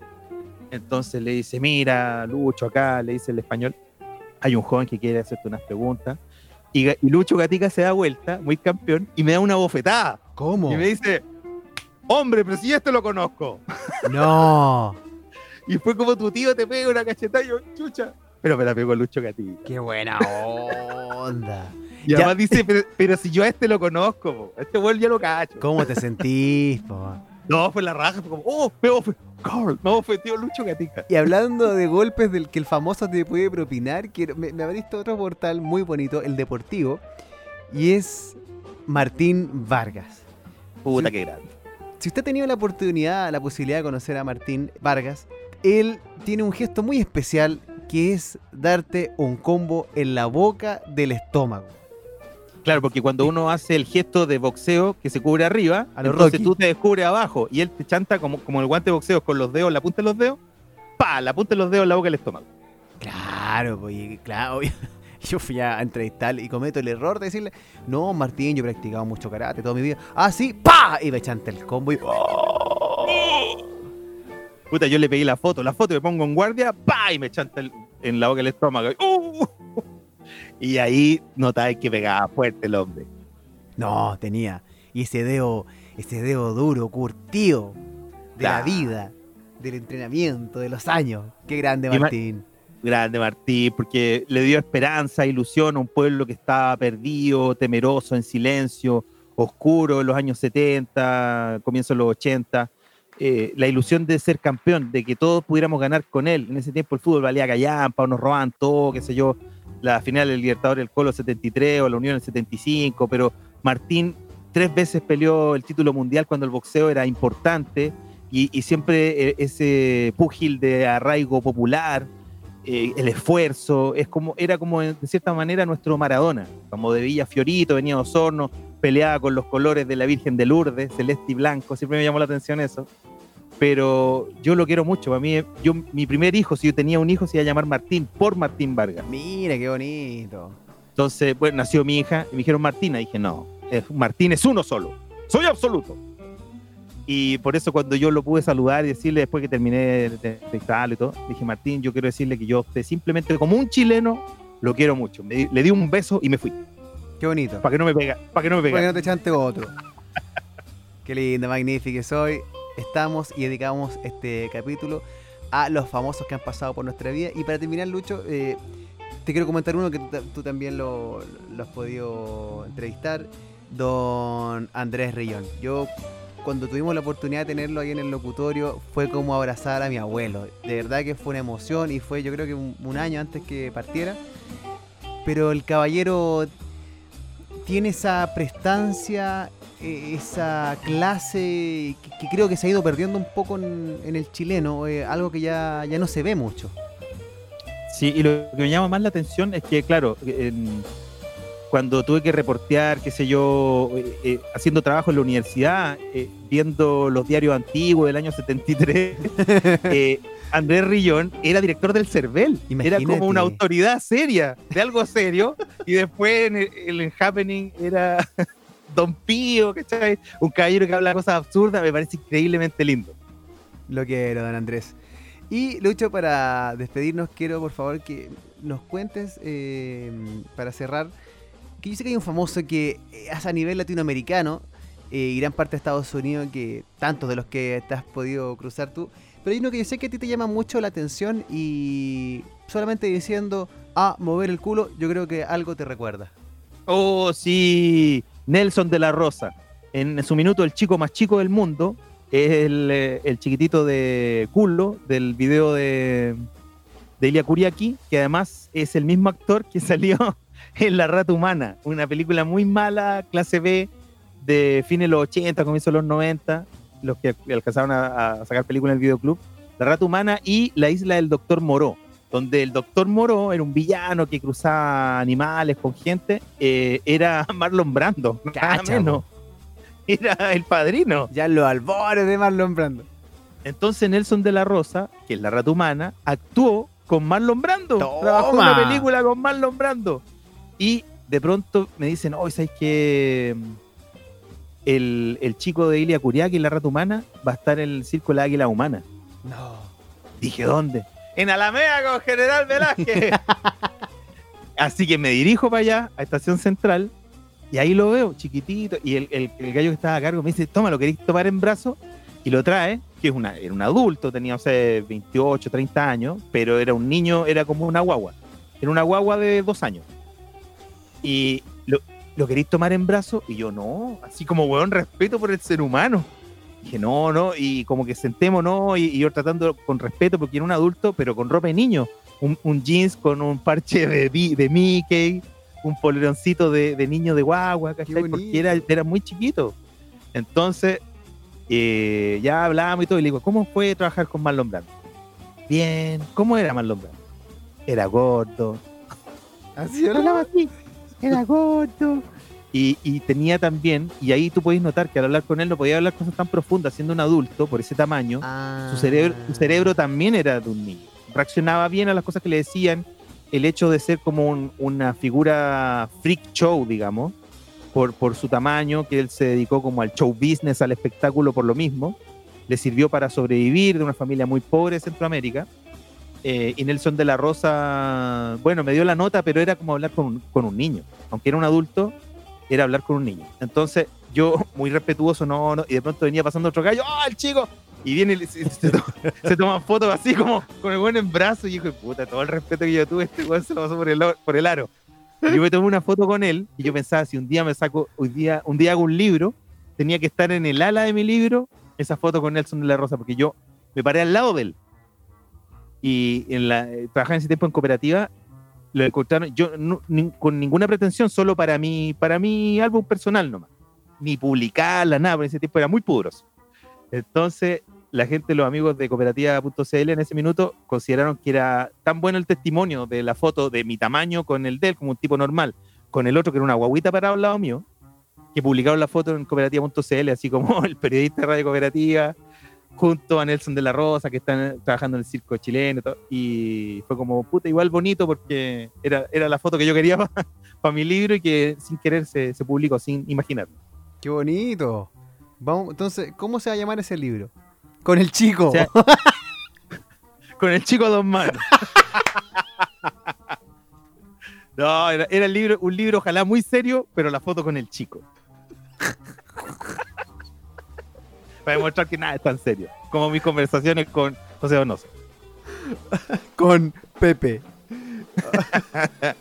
Entonces le dice, mira, Lucho, acá, le dice el español, hay un joven que quiere hacerte unas preguntas. Y, Lucho Gatica se da vuelta, muy campeón, y me da una bofetada. ¿Cómo? Y me dice, hombre, pero si ya este lo conozco. No. Y fue como tu tío te pega una cachetada y yo, chucha. Pero me la pegó Lucho Gatica. Qué buena onda. Y Ya. además dice, pero, pero si yo a este lo conozco, po. este weón ya lo cacho. ¿Cómo te sentís, po? No, fue la raja, fue como, oh, me Carl, me bofeteó Lucho Gatica. Y hablando de golpes del que el famoso te puede propinar, quiero, me, me abriste otro portal muy bonito, el deportivo, y es Martín Vargas. Puta Sí. que grande. Si usted ha tenido la oportunidad, la posibilidad de conocer a Martín Vargas, él tiene un gesto muy especial que es darte un combo en la boca del estómago. Claro, porque cuando uno hace el gesto de boxeo que se cubre arriba, A entonces Rocky. tú te descubres abajo y él te chanta como, como el guante de boxeo con los dedos, la punta de los dedos, pa, la punta de los dedos en la boca del estómago. Claro, pues, claro. Yo fui a entrevistarle y cometo el error de decirle, no, Martín, yo he practicado mucho karate toda mi vida. Ah, sí, pa, y me chanta el combo y... Puta, yo le pegué la foto, la foto me pongo en guardia, pa, y me chanta el- en la boca del estómago. ¡Uh! Y ahí notáis que pegaba fuerte el hombre. No, tenía. Y ese dedo, ese dedo duro, curtido de la vida, del entrenamiento, de los años. Qué grande, Martín. Grande Martín, porque le dio esperanza, ilusión a un pueblo que estaba perdido, temeroso, en silencio, oscuro en los años 70, comienzo de los 80. Eh, la ilusión de ser campeón, de que todos pudiéramos ganar con él. En ese tiempo el fútbol valía callampa, nos robaban todo, qué sé yo, la final del Libertadores del Colo 73 o la Unión el 75, pero Martín tres veces peleó el título mundial cuando el boxeo era importante y, siempre eh, ese púgil de arraigo popular, eh, el esfuerzo, es como, era como de cierta manera nuestro Maradona, como de Villa Fiorito, venía Osorno, peleaba con los colores de la Virgen de Lourdes, celeste y blanco, siempre me llamó la atención eso. Pero yo lo quiero mucho, para mí, yo, mi primer hijo, si yo tenía un hijo, se iba a llamar Martín, por Martín Vargas. Mira, qué bonito. Entonces, bueno, nació mi hija y me dijeron Martina. Y dije, no, es- Martín es uno solo. Soy absoluto. Y por eso cuando yo lo pude saludar y decirle después que terminé de entrevistarlo y todo, dije, Martín, yo quiero decirle que yo usted simplemente como un chileno lo quiero mucho. Me le di un beso y me fui. Qué bonito. Para que no me pega, para que no me Para que pega. no te chante otro. Qué linda, magnífica soy. Estamos y dedicamos este capítulo a los famosos que han pasado por nuestra vida. Y para terminar, Lucho, eh, te quiero comentar uno que tú, ta- tú también lo, has podido entrevistar, don Andrés Rillón. Yo, cuando tuvimos la oportunidad de tenerlo ahí en el locutorio, fue como abrazar a mi abuelo. De verdad que fue una emoción y fue yo creo que un, año antes que partiera. Pero el caballero tiene esa prestancia esa clase que, que creo que se ha ido perdiendo un poco en, en el chileno, eh, algo que ya, ya no se ve mucho. Sí, y lo que me llama más la atención es que, claro, en- cuando tuve que reportear, qué sé yo, eh, eh, haciendo trabajo en la universidad, eh, viendo los diarios antiguos del año 73, eh, Andrés Rillón era director del CERVEL. Era como una autoridad seria, de algo serio, y después en el, en el Happening era Don Pío, ¿cachai? Un caballero que habla cosas absurdas, me parece increíblemente lindo. Lo quiero, don Andrés. Y Lucho, para despedirnos, quiero por favor que nos cuentes, eh, para cerrar, que yo sé que hay un famoso que es a nivel latinoamericano eh, y gran parte de Estados Unidos, que tantos de los que te has podido cruzar tú, pero hay uno que yo sé que a ti te llama mucho la atención y solamente diciendo, ah, mover el culo, yo creo que algo te recuerda. Oh, sí, Nelson de la Rosa. En su minuto, el chico más chico del mundo es el, eh, chiquitito de culo del video de, de Ilia Kuriaki, que además es el mismo actor que salió en La Rata Humana, una película muy mala, clase B, de fines de los 80, comienzos de los 90, los que alcanzaron a, a sacar película en el videoclub. La Rata Humana y La Isla del Doctor Moró, donde el Doctor Moró era un villano que cruzaba animales con gente, eh, era Marlon Brando, nada Cacha, menos. Era el padrino. Ya en los albores de Marlon Brando. Entonces Nelson de la Rosa, que es la rata humana, actuó con Marlon Brando. Toma. Trabajó una película con Marlon Brando. Y de pronto me dicen, hoy ¿sabes que el, el chico de Ilia Kuriaki, la rata humana, va a estar en el circo de la águila humana? No. Dije, ¿dónde? En Alameda con General Velázquez. Así que me dirijo para allá, a Estación Central, y ahí lo veo, chiquitito, y el, el- gallo que estaba a cargo me dice, toma, ¿lo queréis tomar en brazo? Y lo trae, que es una, era un adulto, tenía, no sé, 28, 30 años, pero era un niño, era como una guagua. Era una guagua de dos años. Y lo, ¿lo queréis tomar en brazo? Y yo, no, así como, weón, respeto por el ser humano. Dije, no, no, y como que sentémonos, y, y yo tratando con respeto, porque era un adulto, pero con ropa de niño. Un, un jeans con un parche de, de Mickey, un poleroncito de, de niño de guagua. Porque era, era muy chiquito. Entonces, eh, ya hablábamos y todo, y le digo, ¿cómo fue trabajar con Marlon Brando? Bien, ¿cómo era Marlon Brando? Era gordo, Así hablaba así, era gordo. Y, y tenía también, y ahí tú podéis notar que al hablar con él no podía hablar cosas tan profundas, siendo un adulto por ese tamaño, Ah. su cerebro, su cerebro también era de un niño. Reaccionaba bien a las cosas que le decían. El hecho de ser como un- una figura freak show, digamos, por, por su tamaño, que él se dedicó como al show business, al espectáculo por lo mismo, le sirvió para sobrevivir de una familia muy pobre de Centroamérica. Eh, y Nelson de la Rosa, bueno, me dio la nota, pero era como hablar con, con un niño. Aunque era un adulto, era hablar con un niño. Entonces, yo, muy respetuoso, no, no, y de pronto venía pasando otro gallo, ¡ah, el chico! Y viene se, se to- se toman fotos así como con el buen en brazo. Y dije, puta, todo el respeto que yo tuve, este weón se lo pasó por el, por el aro. Y yo me tomé una foto con él y yo pensaba, si un día me saco, hoy día, un día hago un libro, tenía que estar en el ala de mi libro esa foto con Nelson de la Rosa, porque yo me paré al lado de él. Y en la, eh, trabajaba en ese tiempo en cooperativa, lo encontraron, yo no- ni- con ninguna pretensión, solo para mi, para mi álbum personal nomás. Ni publicarla, nada, en ese tiempo era muy pudroso. Entonces, la gente, los amigos de cooperativa.cl en ese minuto consideraron que era tan bueno el testimonio de la foto de mi tamaño con el de él, como un tipo normal, con el otro que era una guaguita parado al lado mío, que publicaron la foto en cooperativa.cl, así como el periodista de Radio Cooperativa, junto a Nelson de la Rosa, que están trabajando en el circo chileno, y todo, y fue como, puta, igual bonito, porque era, era la foto que yo quería para mi libro y que sin querer se, se publicó, sin imaginar. Qué bonito. Vamos, entonces, ¿cómo se va a llamar ese libro? Con el chico. O sea, con el chico a dos manos. No, era, era el libro, un libro ojalá muy serio, pero la foto con el chico. Para demostrar que nada es tan serio. Como mis conversaciones con José Donoso. Con Pepe.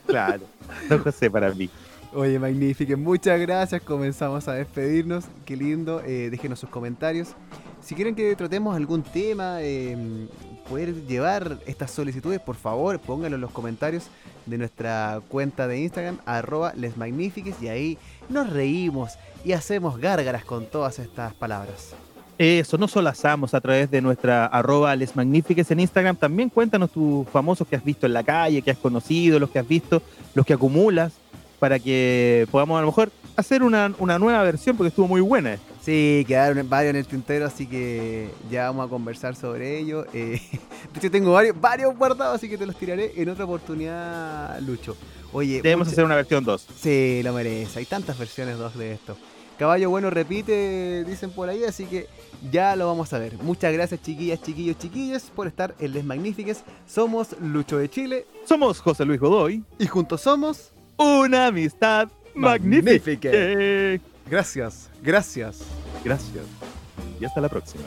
Claro. Don José para mí. Oye, magnífico. Muchas gracias. Comenzamos a despedirnos. Qué lindo. Eh, déjenos sus comentarios. Si quieren que tratemos algún tema, eh, poder llevar estas solicitudes, por favor, pónganlo en los comentarios de nuestra cuenta de Instagram, arroba lesmagnifiques, y ahí nos reímos y hacemos gárgaras con todas estas palabras. Eso, no solazamos a través de nuestra arroba Les Magnifiques en Instagram. También cuéntanos tus famosos que has visto en la calle, que has conocido, los que has visto, los que acumulas, para que podamos a lo mejor hacer una, una nueva versión, porque estuvo muy buena. esta. Sí, quedaron varios en el tintero, así que ya vamos a conversar sobre ello. Eh, de hecho, tengo varios, varios guardados, así que te los tiraré en otra oportunidad, Lucho. Oye, Debemos mucha- hacer una versión 2. Sí, lo merece. Hay tantas versiones dos de esto. Caballo bueno repite, dicen por ahí, así que ya lo vamos a ver. Muchas gracias, chiquillas, chiquillos, chiquillas, por estar en Les Magnifiques. Somos Lucho de Chile Somos José Luis Godoy, y juntos somos. una amistad. Magnífica. Gracias, gracias. Gracias. Y hasta la próxima.